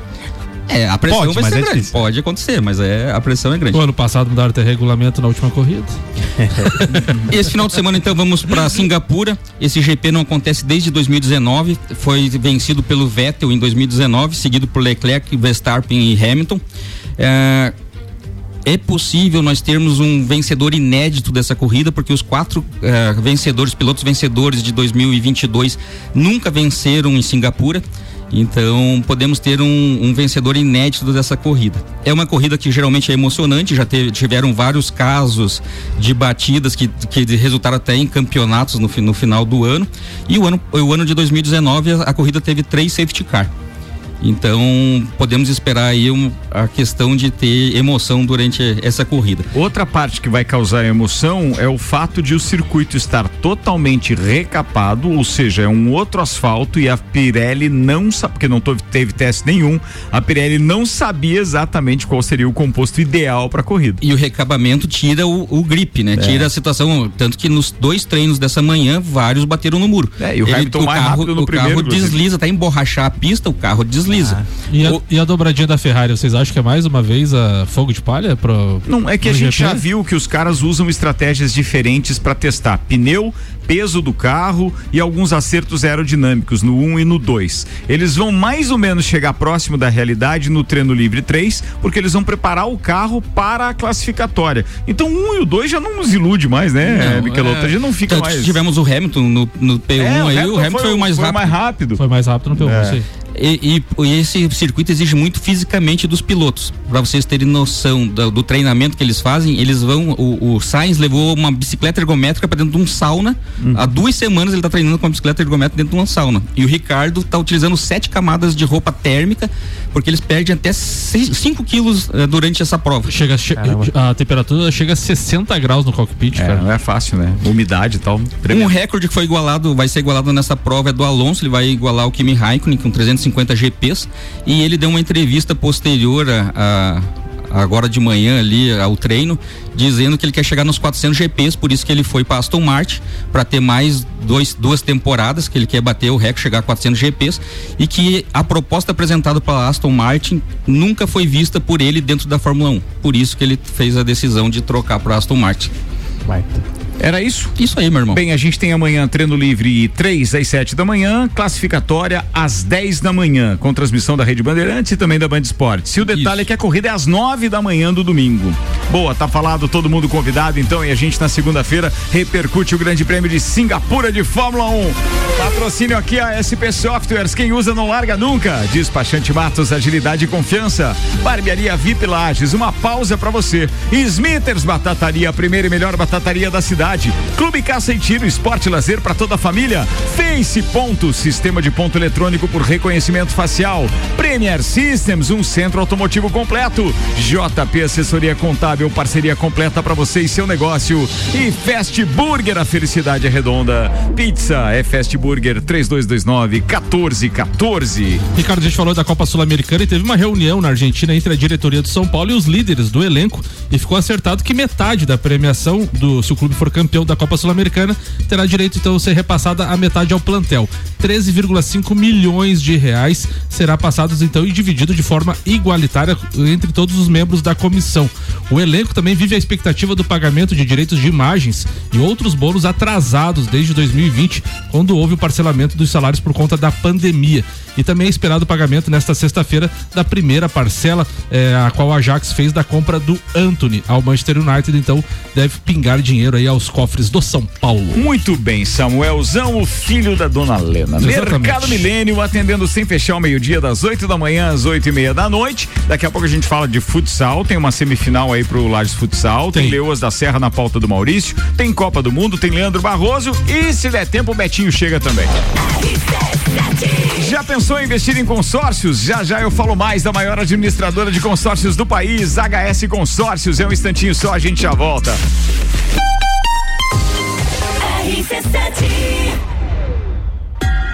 É, a pressão Pode, vai ser é grande. difícil. Pode acontecer, mas é, a pressão é grande. O ano passado mudaram até regulamento na última corrida. Esse final de semana, então, vamos para Singapura. Esse GP não acontece desde 2019. Foi vencido pelo Vettel em 2019, seguido por Leclerc, Verstappen e Hamilton. É, é possível nós termos um vencedor inédito dessa corrida, porque os quatro eh, vencedores, pilotos vencedores de 2022 nunca venceram em Singapura. Então podemos ter um, um vencedor inédito dessa corrida. É uma corrida que geralmente é emocionante, já teve- tiveram vários casos de batidas que, que resultaram até em campeonatos no, no final do ano. E o ano, o ano de 2019 a, a corrida teve três safety car. Então podemos esperar aí um- a questão de ter emoção durante essa corrida. Outra parte que vai causar emoção é o fato de o circuito estar totalmente recapado, ou seja, é um outro asfalto e a Pirelli não sabe, porque não to- teve teste nenhum, a Pirelli não sabia exatamente qual seria o composto ideal para a corrida. E o recabamento tira o, o grip, né? Tira a situação. Tanto que nos dois treinos dessa manhã, vários bateram no muro. É, e o Hamilton mais carro, o primeiro, carro desliza, até emborrachar a pista, o carro desliza. E a, O- e a dobradinha da Ferrari, vocês acham que é mais uma vez a fogo de palha? Pro, Não, é que a gente GP? já viu que os caras usam estratégias diferentes para testar pneu, peso do carro e alguns acertos aerodinâmicos no 1 e no 2. Eles vão mais ou menos chegar próximo da realidade no treino livre 3, porque eles vão preparar o carro para a classificatória. Então o 1 e o 2 já não nos ilude mais, né, Não, Michelotto? é, Já não fica tanto mais. tivemos o Hamilton no, no P1 É, aí, o Hamilton foi, o mais rápido. rápido. Foi mais rápido no P1, É. aí. E, e- e esse circuito exige muito fisicamente dos pilotos. Para vocês terem noção do, do treinamento que eles fazem, eles vão. O, o Sainz levou uma bicicleta ergométrica para dentro de um sauna. Há duas semanas ele tá treinando com uma bicicleta ergométrica dentro de uma sauna. E o Ricardo tá utilizando sete camadas de roupa térmica, porque eles perdem até 5 quilos eh, durante essa prova. Chega, che- a temperatura chega a 60 graus no cockpit, É, cara. não é fácil, né? Umidade e tal. Um tremendo. recorde que foi igualado, vai ser igualado nessa prova é do Alonso, ele vai igualar o Kimi Raikkonen com 350 GPs e ele deu uma entrevista posterior a, a- agora de manhã ali ao treino, dizendo que ele quer chegar nos 400 GPs, por isso que ele foi para Aston Martin para ter mais dois, duas temporadas que ele quer bater o recorde, chegar a 400 GPs e que a proposta apresentada pela Aston Martin nunca foi vista por ele dentro da Fórmula 1. Por isso que ele fez a decisão de trocar para Aston Martin. Era isso? Isso aí, meu irmão. Bem, a gente tem amanhã treino livre 3 às 7 da manhã, classificatória às 10 da manhã, com transmissão da Rede Bandeirantes e também da Band Esportes. E o detalhe é que a corrida é às 9 da manhã do domingo. Boa, tá falado, todo mundo convidado então, e a gente na segunda-feira repercute o Grande Prêmio de Singapura de Fórmula 1. Patrocínio aqui a SP Softwares, quem usa não larga nunca. Despachante Matos, agilidade e confiança. Barbearia VIP Lages, uma pausa pra você. Smithers Batataria, a primeira e melhor batataria da cidade. Clube Caça e Tiro, esporte e lazer para toda a família. Face Ponto, sistema de ponto eletrônico por reconhecimento facial. Premier Systems, um centro automotivo completo. JP Assessoria Contábil, parceria completa para você e seu negócio. E Fast Burger, a felicidade é redonda. Pizza é Fast Burger 3229 1414. Ricardo, a gente falou da Copa Sul-Americana e teve uma reunião na Argentina entre a diretoria do São Paulo e os líderes do elenco e ficou acertado que metade da premiação do se o clube for campeão da Copa Sul-Americana terá direito então a ser repassada a metade ao plantel. 13,5 milhões de reais será passados então e dividido de forma igualitária entre todos os membros da comissão. O elenco também vive a expectativa do pagamento de direitos de imagens e outros bônus atrasados desde 2020, quando houve o parcelamento dos salários por conta da pandemia. E também é esperado o pagamento nesta sexta-feira da primeira parcela, eh, a qual a Ajax fez da compra do Anthony ao Manchester United. Então deve pingar dinheiro aí aos cofres do São Paulo. Muito bem, Samuelzão, o filho da dona Lena. Exatamente. Mercado Milênio atendendo sem fechar ao meio-dia, das 8 da manhã às 8 e meia da noite. Daqui a pouco a gente fala de futsal. Tem uma semifinal aí pro Lages Futsal. Tem, Tem. Leoas da Serra na pauta do Maurício. Tem Copa do Mundo, tem Leandro Barroso. E se der tempo, o Betinho chega também. Já pensou em investir em consórcios? Já já eu falo mais da maior administradora de consórcios do país, HS Consórcios. É um instantinho só, a gente já volta.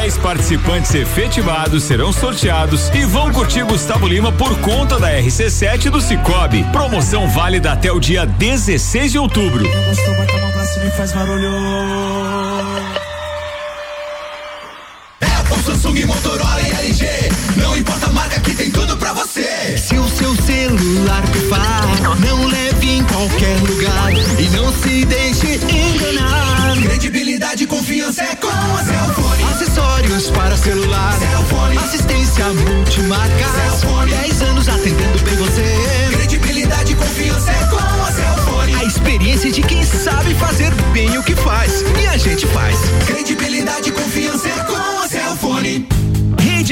10 participantes efetivados serão sorteados e vão curtir Gustavo Lima por conta da RC7 do Cicobi. Promoção válida até o dia 16 de outubro. Apple, Samsung, Motorola e LG. Não importa a marca que tem tudo pra você. Se o seu celular pifar, não leve em qualquer lugar e não se deixe enganar. Credibilidade e confiança é com a Celfone. Acessórios para celular. Cellfone. Assistência multimarca. Cellfone. 10 anos atendendo bem você. Credibilidade e confiança é com a Celfone. A experiência de quem sabe fazer bem o que faz. E a gente faz. Credibilidade e confiança é com a Celfone.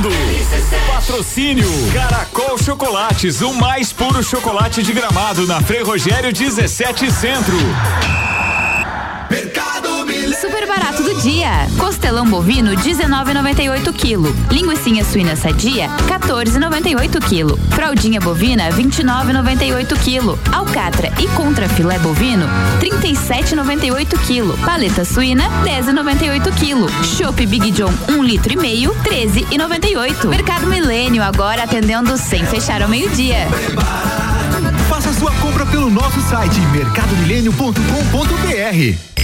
Mundo. Patrocínio Caracol Chocolates, o mais puro chocolate de gramado na Frei Rogério 17 Centro. Barato do dia. Costelão bovino 19,98 kg. Linguiça suína sadia 14,98 kg. Fraldinha bovina 29,98 kg. Alcatra e contra filé bovino 37,98 kg. Paleta suína 10,98 kg. Chopp Big John 1 litro e meio 13,98. Mercado Milênio agora atendendo sem fechar ao meio-dia. Faça sua compra pelo nosso site mercadomilênio.com.br.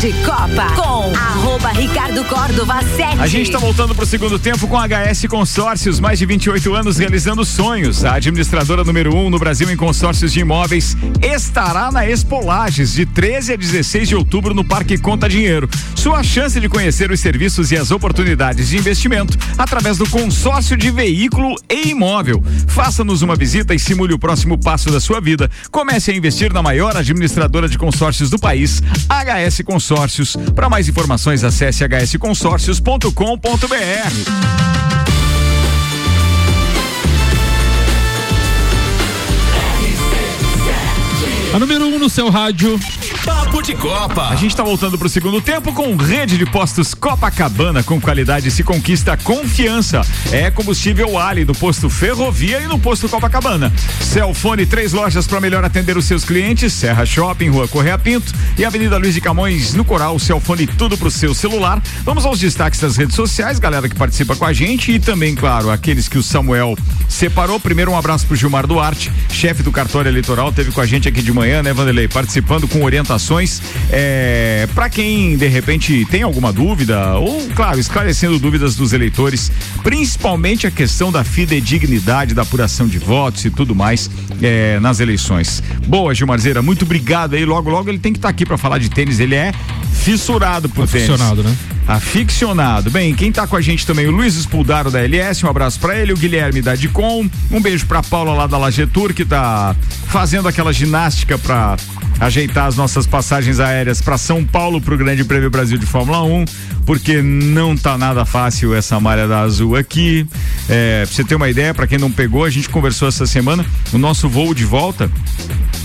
de Copa com arroba Ricardo Córdova 7. A gente está voltando para o segundo tempo com a HS Consórcios, mais de 28 anos realizando sonhos. A administradora número 1 um no Brasil em consórcios de imóveis estará na Expolages de 13 a 16 de outubro no Parque Conta Dinheiro. Sua chance de conhecer os serviços e as oportunidades de investimento através do consórcio de veículo e imóvel. Faça-nos uma visita e simule o próximo passo da sua vida. Comece a investir na maior administradora de consórcios do país, HS Consórcios. Para mais informações, acesse hsconsórcios.com.br. A número 1 um no seu rádio. Papo de Copa. A gente está voltando para o segundo tempo com rede de postos Copacabana com qualidade se conquista confiança. É combustível Ali no posto Ferrovia e no posto Copacabana. Celfone três lojas para melhor atender os seus clientes: Serra Shopping, Rua Correia Pinto e Avenida Luiz de Camões no Coral. Celfone tudo pro seu celular. Vamos aos destaques das redes sociais, galera que participa com a gente e também, claro, aqueles que o Samuel separou. Primeiro um abraço pro Gilmar Duarte, chefe do cartório eleitoral, teve com a gente aqui de manhã, né, Vanderlei, participando com orientações. É, para quem de repente tem alguma dúvida, ou, claro, esclarecendo dúvidas dos eleitores, principalmente a questão da fidedignidade da apuração de votos e tudo mais é, nas eleições. Boa, Gilmarzeira, muito obrigado aí. Logo, logo ele tem que estar aqui para falar de tênis. Ele é fissurado por tênis. né? Aficionado. Bem, quem tá com a gente também, o Luiz Espuldaro da LS, um abraço para ele, o Guilherme da Dicom, um beijo pra Paula lá da Lagetur, que tá fazendo aquela ginástica pra ajeitar as nossas passagens aéreas para São Paulo pro Grande Prêmio Brasil de Fórmula 1, porque não tá nada fácil essa malha da azul aqui. É, pra você ter uma ideia, para quem não pegou, a gente conversou essa semana, o nosso voo de volta,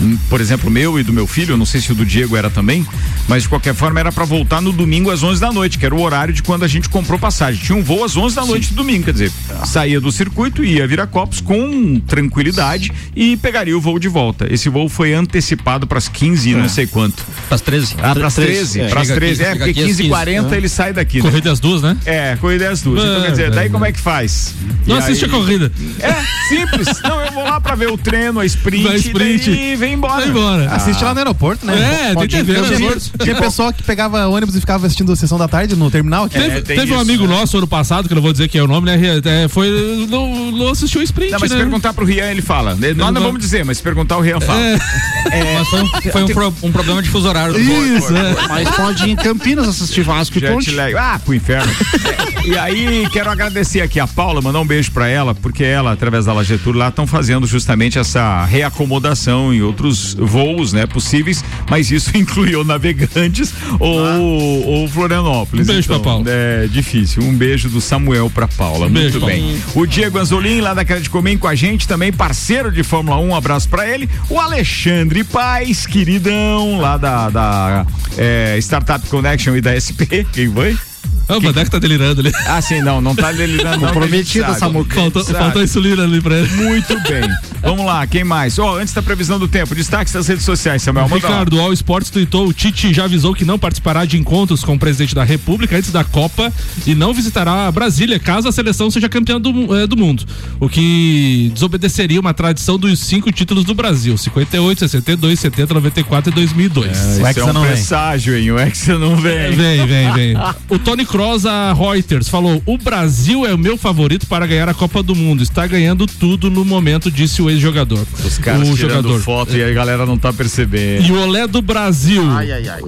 hum, por exemplo, meu e do meu filho, não sei se o do Diego era também, mas de qualquer forma era para voltar no domingo às 11 da noite, que era o horário de quando a gente comprou passagem. Tinha um voo às 11 da noite do domingo, quer dizer, saía do circuito, ia a Viracopos com tranquilidade e pegaria o voo de volta. Esse voo foi antecipado para as 15 e não sei quanto. Para as 13. Ah, para as 13. 13, é. Para as Chega 13. aqui- É, chega porque aqui às 15 e 40 15, ele sai daqui. né? Corrida às duas, né? É, corrida às duas. Então, quer dizer, daí como é que faz? Não E assiste aí- a corrida. É, simples. Não, eu vou lá pra ver o treino, a sprint, Vai sprint. e vem embora. Vai embora. Assiste lá no aeroporto, né? É, Pode tem. TV no aeroporto. Tinha pessoal que pegava ônibus e ficava assistindo a sessão da tarde no terminal aqui. Teve, teve um amigo nosso ano passado, que eu não vou dizer que é o nome, né? É, foi. Não, não assistiu o sprint. Não, mas se né? perguntar pro Rian, ele fala. Nós não vai- vamos dizer, mas se perguntar, o Rian fala. É, mas foi um, foi um, pro- um problema de fuso horário. Isso, é. Mas pode ir em Campinas assistir Vasco e Ponte. lag. Ah, pro inferno. É, e aí, quero agradecer aqui a Paula, mandar um beijo pra ela, porque ela, através da Lagetur, lá estão fazendo justamente essa reacomodação em outros voos, né, possíveis, mas isso incluiu navegantes ou, ou Florianópolis. Um beijo pra Então, Paula. É difícil. Um beijo do Samuel pra Paula. Um beijo, Muito bem. Paula. O Diego Anzolin, lá da Credit Comem com a gente, também parceiro de Fórmula 1, um abraço pra ele. O Alexandre Paz, queridão, lá da, da é, Startup Connection e da SP. Quem foi? Ah, o Vandeco tá delirando ali. Ah, sim, não, não tá delirando. não, Comprometida essa muca. Faltou, faltou insulina ali pra ele. Muito bem. Vamos lá, quem mais? Ó, antes da previsão do tempo, destaques das redes sociais, Samuel. Manda. Ricardo, o All Sports tweetou, o Tite já avisou que não participará de encontros com o presidente da República antes da Copa e não visitará Brasília caso a seleção seja campeã do, eh, do mundo. O que desobedeceria uma tradição dos cinco títulos do Brasil: 58, 62, 70, 94 e 2002. Isso é um presságio, hein? O Hexa não vem. Vem, vem, vem. O Tony Kroos, a Reuters, falou: o Brasil é o meu favorito para ganhar a Copa do Mundo. Está ganhando tudo no momento, disse o ex-jogador. Os caras o tirando jogador. foto e a galera não tá percebendo. E o Olé do Brasil.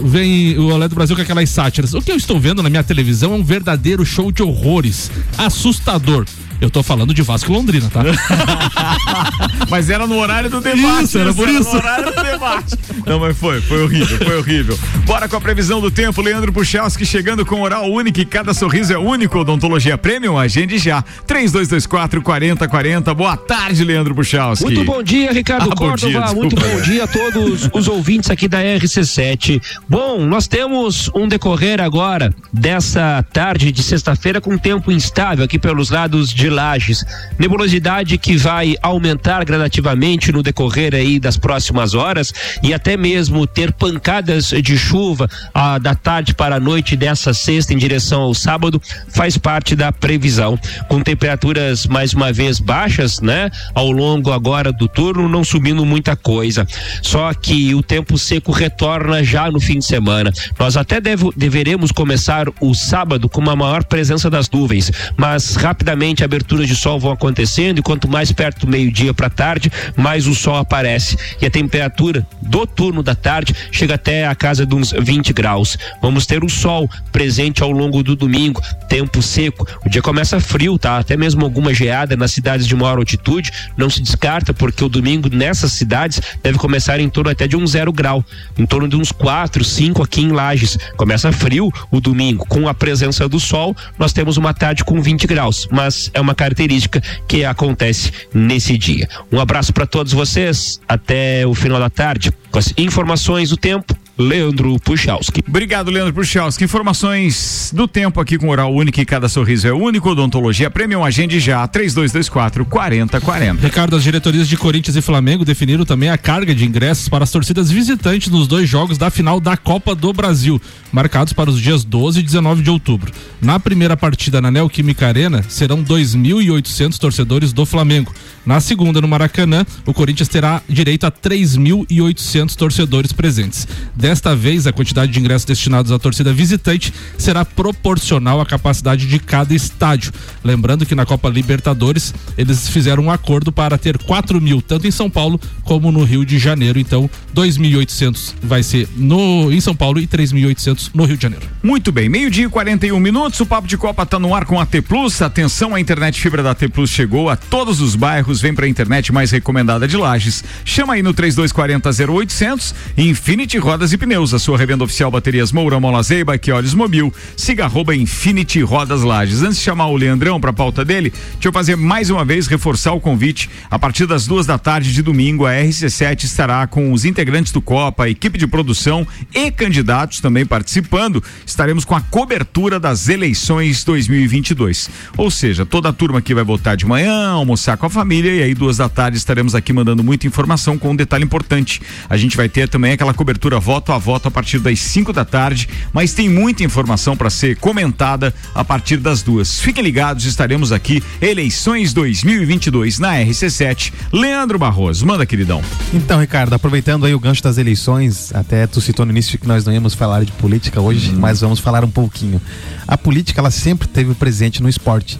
Vem o Olé do Brasil com aquelas sátiras. O que eu estou vendo na minha televisão é um verdadeiro show de horrores. Assustador. Eu tô falando de Vasco e Londrina, tá? Mas era no horário do debate. Isso, era por isso. no horário do debate. Não, mas foi, foi horrível, foi horrível. Bora com a previsão do tempo, Leandro Puchalski chegando com oral único e cada sorriso é único. Odontologia Premium, agende já. 3224 4040. Boa tarde, Leandro Puchalski. Muito bom dia, Ricardo Ah, bom dia, Muito bom dia a todos os ouvintes aqui da RC7. Bom, nós temos um decorrer agora dessa tarde de sexta-feira com tempo instável aqui pelos lados de Lages. Nebulosidade que vai aumentar gradativamente no decorrer aí das próximas horas e até mesmo ter pancadas de chuva ah, da tarde para a noite dessa sexta em direção ao sábado faz parte da previsão. Com temperaturas mais uma vez baixas, né? Ao longo agora do turno, não subindo muita coisa. Só que o tempo seco retorna já no fim de semana. Nós até devo- deveremos começar o sábado com uma maior presença das nuvens, mas rapidamente aberturas de sol vão acontecendo e quanto mais perto do meio-dia para tarde, mais o sol aparece. E a temperatura do turno da tarde chega até a casa de uns 20 graus. Vamos ter o sol presente ao longo do domingo, tempo seco. O dia começa frio, tá? Até mesmo alguma geada nas cidades de maior altitude. Não se descarta, porque o domingo nessas cidades deve começar em torno até de um zero grau, em torno de uns 4, 5 aqui em Lages. Começa frio o domingo, com a presença do sol, nós temos uma tarde com 20 graus, mas é uma característica que acontece nesse dia. Um abraço para todos vocês, até o final da tarde, com as informações do tempo. Leandro Puchalski. Obrigado, Leandro Puchalski. Informações do tempo aqui com oral único e cada sorriso é único. Odontologia Premium, agende já. 3224 4040. Ricardo, as diretorias de Corinthians e Flamengo definiram também a carga de ingressos para as torcidas visitantes nos dois jogos da final da Copa do Brasil, marcados para os dias 12 e 19 de outubro. Na primeira partida na Neoquímica Arena, serão 2.800 torcedores do Flamengo. Na segunda, no Maracanã, o Corinthians terá direito a 3.800 torcedores presentes. Desta vez, a quantidade de ingressos destinados à torcida visitante será proporcional à capacidade de cada estádio. Lembrando que na Copa Libertadores eles fizeram um acordo para ter 4 mil, tanto em São Paulo como no Rio de Janeiro. Então, 2.800 vai ser no, em São Paulo e 3.800 no Rio de Janeiro. Muito bem, meio-dia e 41 minutos. O Papo de Copa tá no ar com a T Plus. Atenção, a internet fibra da T Plus chegou a todos os bairros. Vem pra internet mais recomendada de Lages. Chama aí no 3240 0800. Infinity Rodas e e Pneus, a sua revenda oficial baterias Moura, Mola Zeiba, que olhos mobil. Siga arroba Infinity Rodas Lages. Antes de chamar o Leandrão para a pauta dele, deixa eu fazer mais uma vez reforçar o convite. A partir das duas da tarde de domingo, a RC7 estará com os integrantes do Copa, a equipe de produção e candidatos também participando. Estaremos com a cobertura das eleições 2022. Ou seja, toda a turma aqui vai votar de manhã, almoçar com a família e aí duas da tarde estaremos aqui mandando muita informação com um detalhe importante. A gente vai ter também aquela cobertura voto a voto a partir das 5 da tarde, mas tem muita informação para ser comentada a partir das duas. Fiquem ligados, estaremos aqui eleições 2022 na RC7. Leandro Barroso, manda queridão. Então, Ricardo, aproveitando aí o gancho das eleições, até tu citou no início que nós não íamos falar de política hoje, mas vamos falar um pouquinho. A política, ela sempre teve presente no esporte,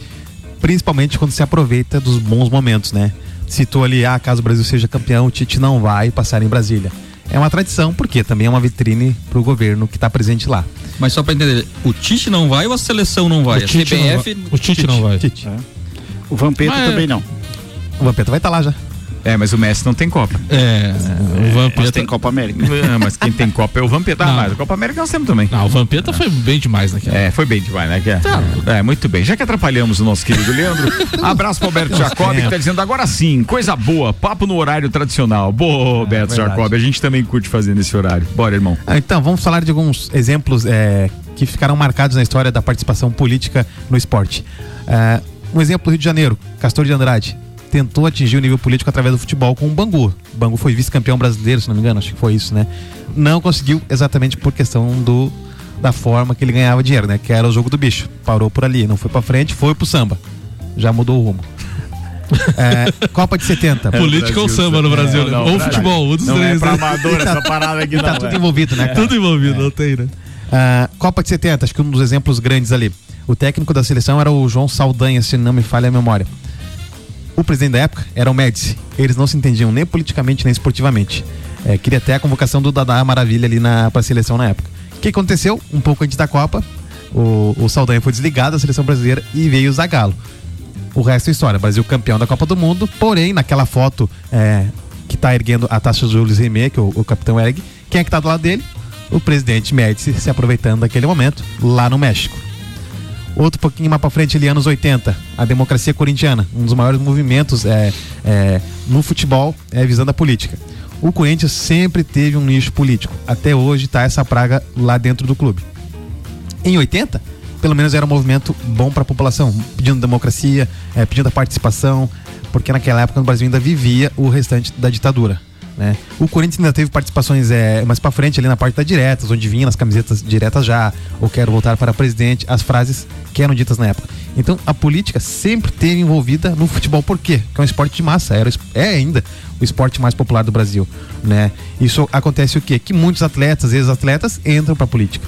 principalmente quando se aproveita dos bons momentos, né? Citou ali, ah, caso o Brasil seja campeão, o Tite não vai passar em Brasília. É uma tradição, porque também é uma vitrine pro governo que está presente lá. Mas só pra entender, o Tite não vai ou a seleção não vai? O a Tite não CBF. vai. O Tite não vai. Tite. O Vampeta Mas- também não. O Vampeta vai estar lá já. É, mas o Messi não tem Copa. É, o Vampeta. Mas tem Copa América. É, mas quem tem Copa é o Vampeta. Ah, Não. mas a Copa América nós temos também. Não, o Vampeta foi bem demais naquela. É, foi bem demais, né? Que é, é, muito bem. Já que atrapalhamos o nosso querido Leandro, abraço pro Alberto Jacob, que tá dizendo agora sim, coisa boa, papo no horário tradicional. Boa, Beto verdade. Jacob, a gente também curte fazer nesse horário. Bora, irmão. Ah, Então, vamos falar de alguns exemplos é, que ficaram marcados na história da participação política no esporte. É, um exemplo, Rio de Janeiro, Castor de Andrade. Tentou atingir o nível político através do futebol com o Bangu. O Bangu foi vice-campeão brasileiro, se não me engano, acho que foi isso, né? Não conseguiu exatamente por questão do da forma que ele ganhava dinheiro, né? Que era o jogo do bicho. Parou por ali, não foi pra frente, foi pro samba. Já mudou o rumo. É, Copa de 70. Política ou samba no Brasil, né? ou futebol, um dos Não três. é pra né? amador essa parada aqui, tá não, tudo é. envolvido, né? cara? Tudo envolvido, não tem, né? Ah, Copa de 70, acho que um dos exemplos grandes ali. O técnico da seleção era o João Saldanha, se não me falha a memória. O presidente da época era o Médici. Eles não se entendiam nem politicamente nem esportivamente. É, queria até a convocação do Dadá Maravilha ali na pra seleção na época. O que aconteceu? Um pouco antes da Copa, o, o Saldanha foi desligado da seleção brasileira e veio o Zagallo. O resto é história. Brasil campeão da Copa do Mundo, porém, naquela foto é, que tá erguendo a taça do Jules Rimet, que o, o capitão ergue, quem é que tá do lado dele? O presidente Médici se aproveitando daquele momento lá no México. Outro pouquinho mais pra frente, ali, anos 80, a democracia corintiana, um dos maiores movimentos é, é, no futebol é, visando a política. O Corinthians sempre teve um nicho político. Até hoje tá essa praga lá dentro do clube. Em 80, pelo menos era um movimento bom para a população, pedindo democracia, eh, pedindo a participação, porque naquela época o Brasil ainda vivia o restante da ditadura. Né? O Corinthians ainda teve participações eh, mais para frente ali na parte das diretas, onde vinha nas camisetas diretas já, ou quero voltar para presidente, as frases que eram ditas na época. Então a política sempre teve envolvida no futebol, por quê? Porque é um esporte de massa, era, é ainda o esporte mais popular do Brasil. Né? Isso acontece o quê? Que muitos atletas, ex-atletas, entram para política.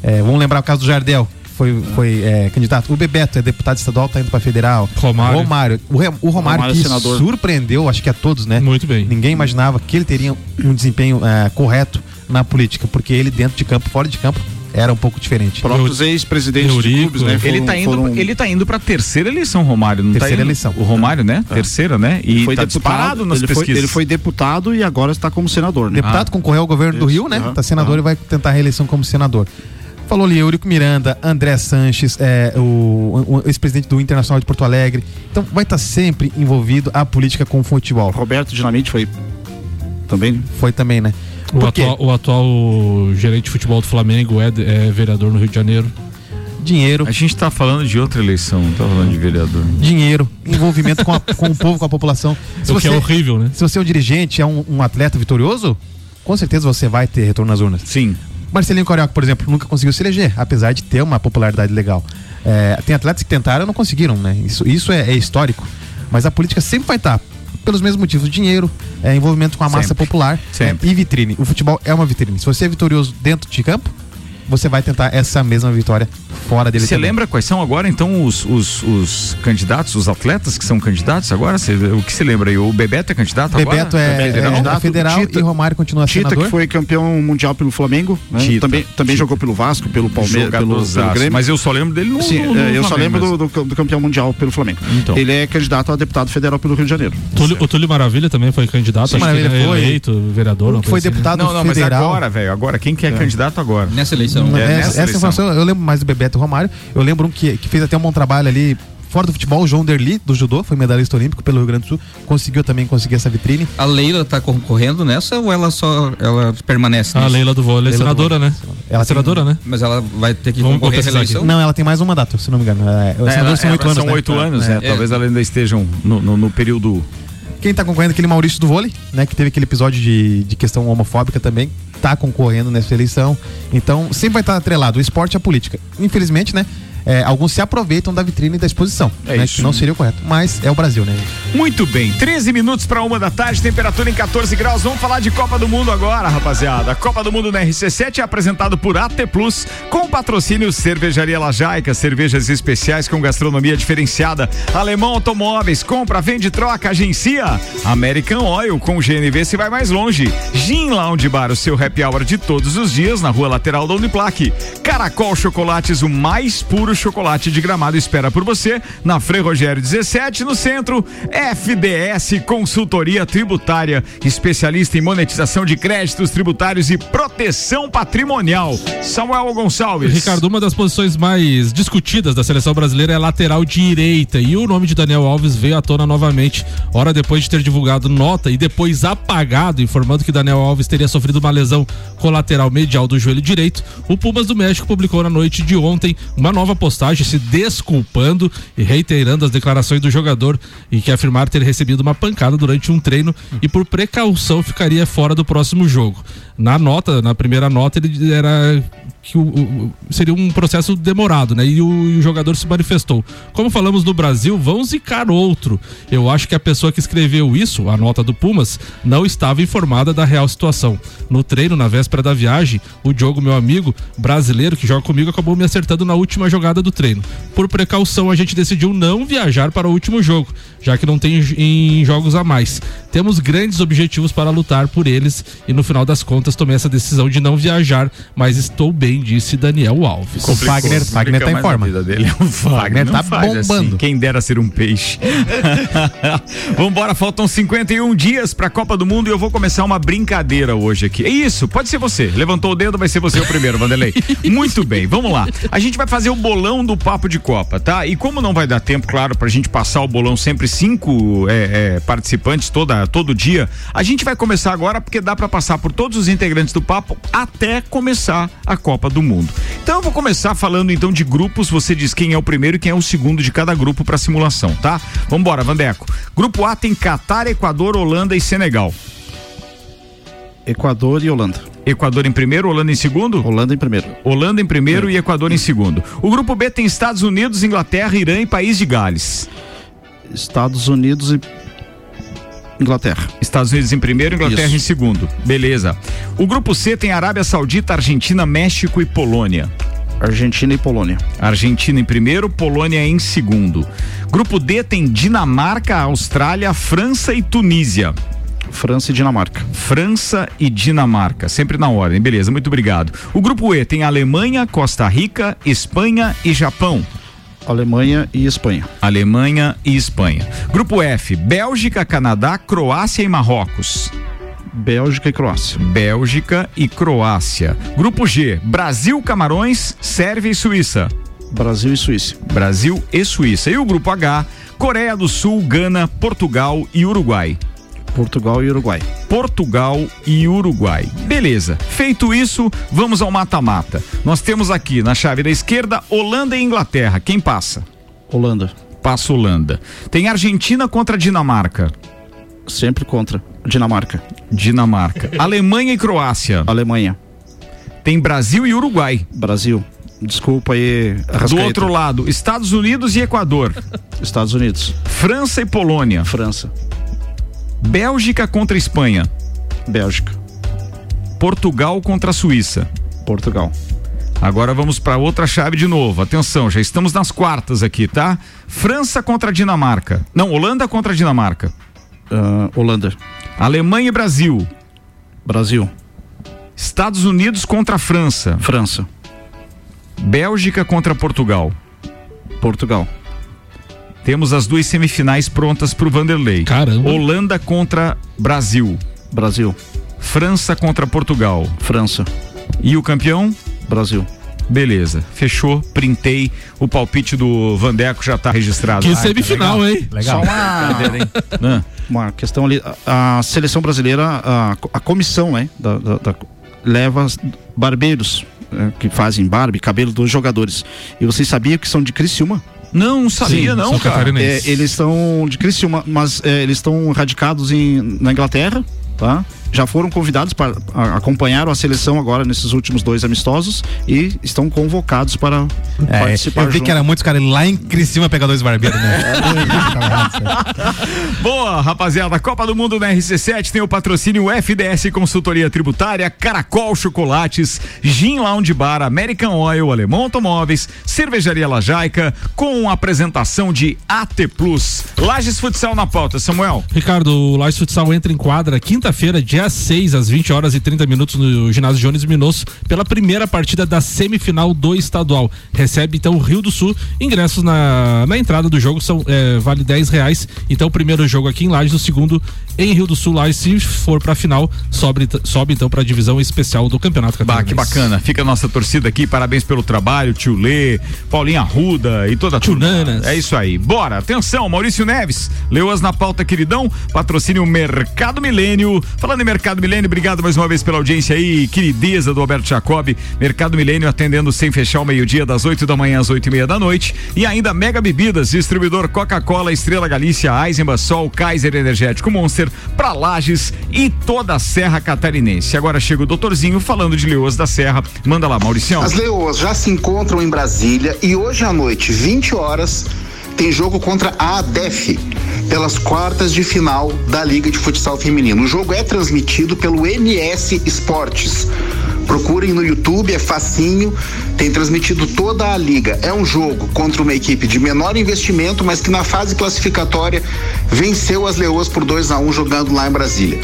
É, vamos lembrar o caso do Jardel, foi, foi é, candidato. O Bebeto é deputado estadual, tá indo pra federal. Romário. Romário. O, Re- o Romário, Romário que senador. surpreendeu, acho que a todos, né? Muito bem. Ninguém imaginava que ele teria um desempenho é, correto na política, porque ele dentro de campo, fora de campo, era um pouco diferente. Próprios ex-presidentes de clubes, né? Ele foram- tá indo, foram- ele tá indo pra terceira eleição, Romário. Não Terceira tá eleição. O Romário, né? Terceira, né? E ele foi tá deputado, disparado nas ele foi, pesquisas. ele foi deputado e agora está como senador, né? Deputado concorreu ao governo do Isso, Rio, né? aham, Tá senador e vai tentar a reeleição como senador. Falou ali Eurico Miranda, André Sanches, é, o, o ex-presidente do Internacional de Porto Alegre. Então vai estar sempre envolvido a política com o futebol. Roberto Dinamite foi também. Foi também, né? O atual, o atual gerente de futebol do Flamengo é, é vereador no Rio de Janeiro. Dinheiro, A gente tá falando de outra eleição, não tá falando de vereador. dinheiro, envolvimento com, a- com o povo, com a população. Se o que é horrível, né? Se você é um dirigente, é um, um atleta vitorioso, com certeza você vai ter retorno nas urnas. Sim. Marcelinho Carioca, por exemplo, nunca conseguiu se eleger, apesar de ter uma popularidade legal. É, tem atletas que tentaram e não conseguiram, né? Isso, isso é, é histórico. Mas a política sempre vai estar, pelos mesmos motivos, dinheiro, é, envolvimento com a massa Sempre. popular Sempre. é, e vitrine. O futebol é uma vitrine. Se você é vitorioso dentro de campo, você vai tentar essa mesma vitória fora dele Você lembra quais são agora, então, os, os, os candidatos, os atletas que são candidatos agora? Cê- o que se lembra aí? O Bebeto é candidato Bebeto agora? é, Federal? é candidato federal Tita- e Romário continua Tita, senador. que foi campeão mundial pelo Flamengo, né? Tita. também, também jogou pelo Vasco, pelo Palmeiras, pelo, pelo. Grêmio. Mas eu só lembro dele no, Sim, no- no é, eu só Flamengo lembro do, do- do campeão mundial pelo Flamengo. Então. Ele é candidato a deputado federal pelo Rio de Janeiro. Túlio- o Túlio Maravilha também foi candidato, Sim, acho Maravilha que ele é foi. eleito, vereador. uma Foi assim, né? deputado Não, não, mas federal. agora, velho, agora, quem que é, candidato agora? Nessa eleição. Não, É, essa, informação eu lembro mais do Bebeto e Romário. Eu lembro um que, que fez até um bom trabalho ali fora do futebol, o João Derli, do judô, foi medalhista olímpico pelo Rio Grande do Sul, conseguiu também conseguir essa vitrine. A Leila tá concorrendo nessa ou ela só ela permanece? A nisso? Leila do vôlei, Leila do senadora, né? Ela tem- senadora, né? Mas ela vai ter que Vamos concorrer à reeleição? Não, ela tem mais um mandato, se não me engano. É, os É, ela- são oito ela anos. São né? oito anos, É. né? Talvez ela ainda estejam no, no- no período. Quem tá concorrendo é aquele Maurício do vôlei, né? Que teve aquele episódio de, de questão homofóbica também, tá concorrendo nessa eleição. Então, sempre vai estar atrelado o esporte a política. Infelizmente, né? É, alguns se aproveitam da vitrine da exposição, É né? isso. Que não seria o correto. Mas é o Brasil, né? Muito bem, 13 minutos para uma da tarde, temperatura em 14 graus. Vamos falar de Copa do Mundo agora, rapaziada. A Copa do Mundo na RC7 é apresentado por AT Plus, com patrocínio Cervejaria Lajaica, cervejas especiais com gastronomia diferenciada. Alemão Automóveis, compra, vende, troca, agencia. American Oil, com GNV se vai mais longe. Gin Lounge Bar, o seu happy hour de todos os dias, na rua lateral da Uniplaque. Caracol Chocolates, o mais puro chocolate de gramado, espera por você, na Frei Rogério 17, no centro. FDS Consultoria Tributária, especialista em monetização de créditos tributários e proteção patrimonial. Samuel Gonçalves. Ricardo, uma das posições mais discutidas da seleção brasileira é lateral direita e o nome de Daniel Alves veio à tona novamente, hora depois de ter divulgado nota e depois apagado, informando que Daniel Alves teria sofrido uma lesão colateral medial do joelho direito. O Pumas do México publicou na noite de ontem uma nova postagem se desculpando e reiterando as declarações do jogador e que afirmar ter recebido uma pancada durante um treino e por precaução ficaria fora do próximo jogo. Na nota, na primeira nota, ele era que o, o- seria um processo demorado, né? E o, e o jogador se manifestou. Como falamos no Brasil, vão zicar outro. Eu acho que a pessoa que escreveu isso, a nota do Pumas, não estava informada da real situação. No treino, na véspera da viagem, o Diogo, meu amigo brasileiro que joga comigo, acabou me acertando na última jogada do treino. Por precaução, a gente decidiu não viajar para o último jogo, já que não tem em jogos a mais. Temos grandes objetivos para lutar por eles e no final das contas tomei essa decisão de não viajar, mas estou bem, disse Daniel Alves. O Fagner, Fagner tá em forma. vida dele. O Fagner não tá bombando. assim. Quem dera ser um peixe. Vambora, faltam 51 dias pra Copa do Mundo e eu vou começar uma brincadeira hoje aqui. É isso, pode ser você. Levantou o dedo, vai ser você o primeiro, Vanderlei. Muito bem, vamos lá. A gente vai fazer o bolão do Papo de Copa, tá? E como não vai dar tempo, claro, pra gente passar o bolão sempre cinco é, é, participantes toda, todo dia, a gente vai começar agora porque dá pra passar por todos os integrantes do Papo até começar a Copa do Mundo. Então eu vou começar falando então de grupos, você diz quem é o primeiro e quem é o segundo de cada grupo pra simulação, tá? Vambora, Vandeco. Grupo A tem Catar, Equador, Holanda e Senegal. Equador e Holanda. Equador em primeiro, Holanda em segundo? Holanda em primeiro. Holanda em primeiro e Equador em segundo. O grupo B tem Estados Unidos, Inglaterra, Irã e País de Gales. Estados Unidos e Inglaterra. Estados Unidos em primeiro, Inglaterra Isso. em segundo. Beleza. O grupo C tem Arábia Saudita, Argentina, México e Polônia. Argentina e Polônia. Argentina em primeiro, Polônia em segundo. Grupo D tem Dinamarca, Austrália, França e Tunísia. França e Dinamarca. França e Dinamarca, sempre na ordem. Beleza, muito obrigado. O grupo E tem Alemanha, Costa Rica, Espanha e Japão. Alemanha e Espanha. Alemanha e Espanha. Grupo F, Bélgica, Canadá, Croácia e Marrocos. Bélgica e Croácia. Bélgica e Croácia. Grupo G, Brasil, Camarões, Sérvia e Suíça. Brasil e Suíça. Brasil e Suíça. E o grupo H, Coreia do Sul, Gana, Portugal e Uruguai. Portugal e Uruguai. Portugal e Uruguai. Beleza. Feito isso, vamos ao mata-mata. Nós temos aqui na chave da esquerda Holanda e Inglaterra. Quem passa? Holanda. Passa Holanda. Tem Argentina contra Dinamarca. Sempre contra. Dinamarca. Dinamarca. Alemanha e Croácia. Alemanha. Tem Brasil e Uruguai. Brasil. Desculpa aí. Do Arrascaeta. outro lado, Estados Unidos e Equador. Estados Unidos. França e Polônia. França. Bélgica contra Espanha. Bélgica. Portugal contra a Suíça. Portugal. Agora vamos para outra chave de novo. Atenção, já estamos nas quartas aqui, tá? França contra Dinamarca. Não, Holanda contra Dinamarca. Ah, Holanda. Alemanha e Brasil. Brasil. Estados Unidos contra França. França. Bélgica contra Portugal. Portugal. Temos as duas semifinais prontas pro Vanderlei. Caramba. Holanda contra Brasil. Brasil. França contra Portugal. França. E o campeão? Brasil. Beleza, fechou, printei. O palpite do Vandeco já tá registrado. Que Ah, semifinal, tá hein? Legal. Só uma, Ah, uma questão ali. A, a seleção brasileira, a, a comissão, né? Da, da- da- leva barbeiros né, que fazem barba e cabelo dos jogadores. E vocês sabiam que são de Criciúma? Não, não sabia Sim, não, são cara. É, eles estão de Criciúma, mas é, eles estão radicados em, na Inglaterra, tá? Já foram convidados para a- acompanharam a seleção agora nesses últimos dois amistosos e estão convocados para É, participar. eu vi junto. que era muitos caras lá em Criciúma pegar dois barbeiros, né? Boa, rapaziada. Copa do Mundo na RC7 tem o patrocínio FDS Consultoria Tributária, Caracol Chocolates, Gin Lounge Bar, American Oil, Alemão Automóveis, Cervejaria Lajaica, com a apresentação de AT Plus. Lages Futsal na pauta, Samuel. Ricardo, o Lages Futsal entra em quadra quinta-feira, dia 6, às 20 horas e 30 minutos, no ginásio Jones Minosso, pela primeira partida da semifinal do estadual. Recebe então o Rio do Sul. Ingressos na, na entrada do jogo são é, vale 10 reais. Então, o primeiro jogo aqui em Lages, o segundo em Rio do Sul. Lages, se for pra final, sobe, sobe então pra divisão especial do Campeonato Bah, Catarinense. que bacana. Fica a nossa torcida aqui. Parabéns pelo trabalho, tio Lê, Paulinha Arruda e toda a Tio turma. Nanas. É isso aí. Bora. Atenção, Maurício Neves. Leoas na pauta, queridão. Patrocínio Mercado Milênio. Falando em Mercado Milênio, obrigado mais uma vez pela audiência aí, querideza do Alberto Jacob. Mercado Milênio atendendo sem fechar o meio-dia, das 8 da manhã às 8 e meia da noite. E ainda Mega Bebidas, distribuidor Coca-Cola, Estrela Galícia, Eisenbach, Sol, Kaiser Energético Monster, pra Lages e toda a Serra Catarinense. Agora chega o doutorzinho falando de Leoas da Serra. Manda lá, Mauricião. As Leoas já se encontram em Brasília e hoje à noite, 20 horas, tem jogo contra a ADEF pelas quartas de final da Liga de Futsal Feminino. O jogo é transmitido pelo MS Esportes. Procurem no YouTube, é facinho, tem transmitido toda a liga. É um jogo contra uma equipe de menor investimento, mas que na fase classificatória venceu as Leoas por 2 a 1 jogando lá em Brasília.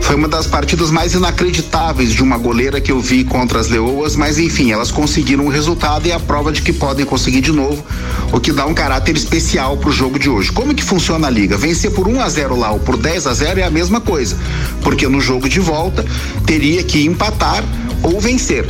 Foi uma das partidas mais inacreditáveis de uma goleira que eu vi contra as Leoas, mas enfim, elas conseguiram o resultado e a prova de que podem conseguir de novo, o que dá um caráter especial pro jogo de hoje. Como que funciona a liga? Vencer por 1 a 0 lá ou por 10 a 0 é a mesma coisa, porque no jogo de volta teria que empatar ou vencer.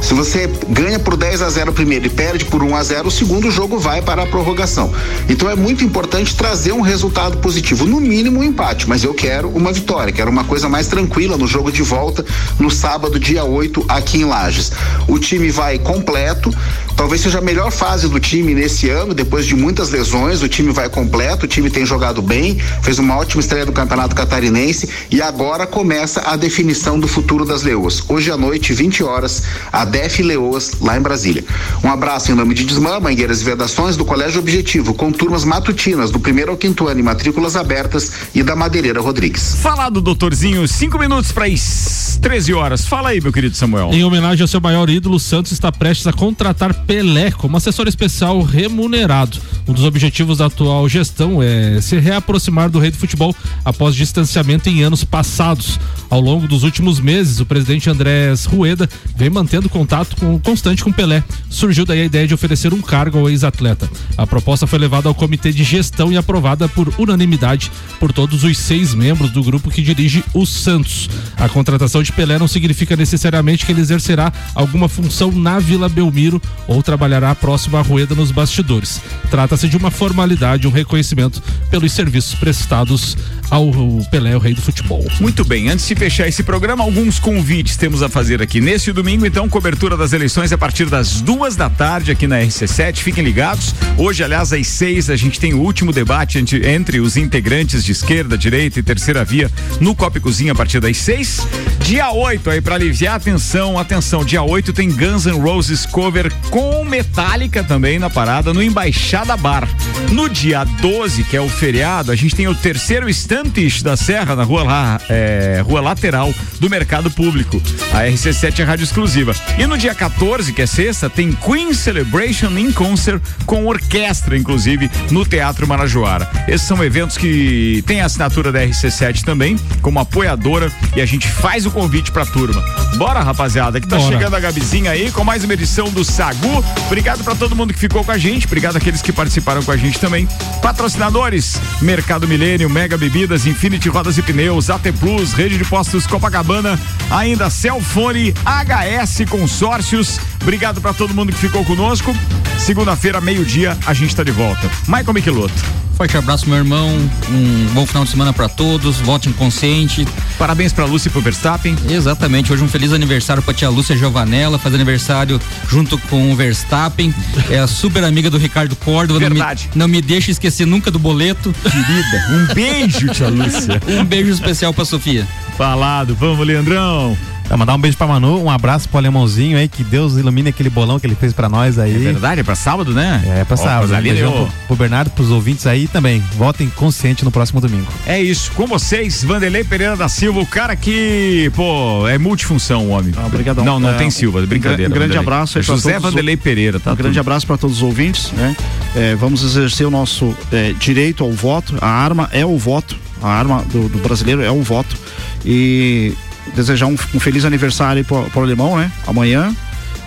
Se você ganha por 10 a 0 primeiro e perde por 1 a 0, o segundo jogo vai para a prorrogação. Então é muito importante trazer um resultado positivo, no mínimo um empate, mas eu quero uma vitória, quero uma coisa mais tranquila no jogo de volta no sábado, dia 8, aqui em Lages. O time vai completo, talvez seja a melhor fase do time nesse ano, depois de muitas lesões, o time vai completo, o time tem jogado bem, fez uma ótima estreia do Campeonato Catarinense e agora começa a definição do futuro das Leoas. Hoje à noite, 20 horas, a DEF Leoas, lá em Brasília. Um abraço em nome de Desmã, Mangueiras e Vedações, do Colégio Objetivo, com turmas matutinas do primeiro ao quinto ano e matrículas abertas e da Madeireira Rodrigues. Falado, doutorzinho, cinco minutos para as 13 horas. Fala aí, meu querido Samuel. Em homenagem ao seu maior ídolo, o Santos está prestes a contratar Pelé como assessor especial remunerado. Um dos objetivos da atual gestão é se reaproximar do rei do futebol após distanciamento em anos passados. Ao longo dos últimos meses, o presidente Andrés Rueda vem mantendo contato com- constante com Pelé. Surgiu daí a ideia de oferecer um cargo ao ex-atleta. A proposta foi levada ao comitê de gestão e aprovada por unanimidade por todos os seis membros do grupo que dirige o Santos. A contratação de Pelé não significa necessariamente que ele exercerá alguma função na Vila Belmiro ou trabalhará próximo à Rueda nos bastidores. Trata-se de uma formalidade, um reconhecimento pelos serviços prestados ao Pelé, o rei do futebol. Muito bem, antes de fechar esse programa, alguns convites temos a fazer aqui. Neste domingo, então, cobertura das eleições a partir das duas da tarde aqui na RC7. Fiquem ligados. Hoje, aliás, às seis, a gente tem o último debate entre, entre os integrantes de esquerda, direita e terceira via no Copa e Cozinha a partir das seis. Dia 8, aí, para aliviar a atenção, atenção, dia 8 tem Guns N' Roses cover com com Metallica também na parada no Embaixada Bar. No dia 12, que é o feriado, a gente tem o terceiro Estantes da Serra na rua, lá, é, rua lateral do Mercado Público. A RC7 é rádio exclusiva. E no dia 14, que é sexta, tem Queen Celebration in Concert com orquestra, inclusive, no Teatro Marajoara. Esses são eventos que tem a assinatura da RC7 também, como apoiadora, e a gente faz o convite pra turma. Bora, rapaziada, que tá Bora. chegando a Gabizinha aí com mais uma edição do Sagu. Obrigado pra todo mundo que ficou com a gente, obrigado àqueles que participaram com a gente também. Patrocinadores: Mercado Milênio, Mega Bebidas, Infinity Rodas e Pneus, AT Plus, Rede de Postos Copacabana, ainda Celfone, HS Consórcios. Obrigado pra todo mundo que ficou conosco. Segunda-feira, meio-dia, a gente tá de volta. Michael Michelotto. Forte abraço, meu irmão. Um bom final de semana pra todos. Vote inconsciente. Parabéns pra Lúcia e pro Verstappen. Exatamente. Hoje um feliz aniversário pra tia Lúcia Giovanella. Faz aniversário junto com o Verstappen. É a super amiga do Ricardo Córdova. Não me- Verdade. Não me, deixa esquecer nunca do boleto. Querida, um beijo, tia Lúcia. um beijo especial pra Sofia. Falado, vamos, Leandrão. Tá, mandar um beijo pra Manu, um abraço pro alemãozinho aí, que Deus ilumine aquele bolão que ele fez pra nós aí. É verdade, é pra sábado, né? É, pra Ó, sábado. Um beijão eu- pro, pro Bernardo, pros ouvintes aí também. Votem consciente no próximo domingo. É isso, com vocês, Vanderlei Pereira da Silva, o cara que, pô, é multifunção, o homem. obrigadão. Não, não É, tem Silva, brincadeira. um grande Vanderlei. abraço aí pra José todos Vanderlei Pereira, tá? Um grande tudo. abraço para todos os ouvintes, né? É, vamos exercer o nosso é, direito ao voto. A arma é o voto. A arma do, do brasileiro é o voto. E desejar um, um feliz aniversário para o alemão, né? Amanhã.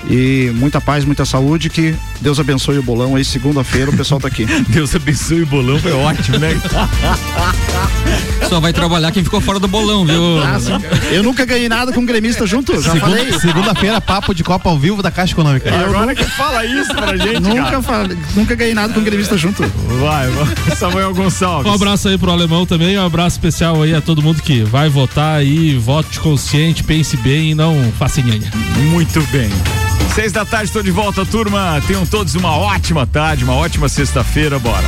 E muita paz, muita saúde. Que Deus abençoe o bolão aí. Segunda-feira o pessoal tá aqui. Deus abençoe o bolão, foi ótimo, né? Só vai trabalhar quem ficou fora do bolão, viu? Eu nunca ganhei nada com gremista junto, já falei. Segunda- Segunda-feira, papo de Copa ao vivo da Caixa Econômica. Agora que fala isso pra gente, Nunca, cara. falei, nunca ganhei nada com gremista junto. Vai, vai. Samuel Gonçalves. Um abraço aí pro alemão também, um abraço especial aí a todo mundo que vai votar aí, vote consciente, pense bem e não faça nhanha. Muito bem. Seis da tarde, estou de volta, turma. Tenham todos uma ótima tarde, uma ótima sexta-feira, bora.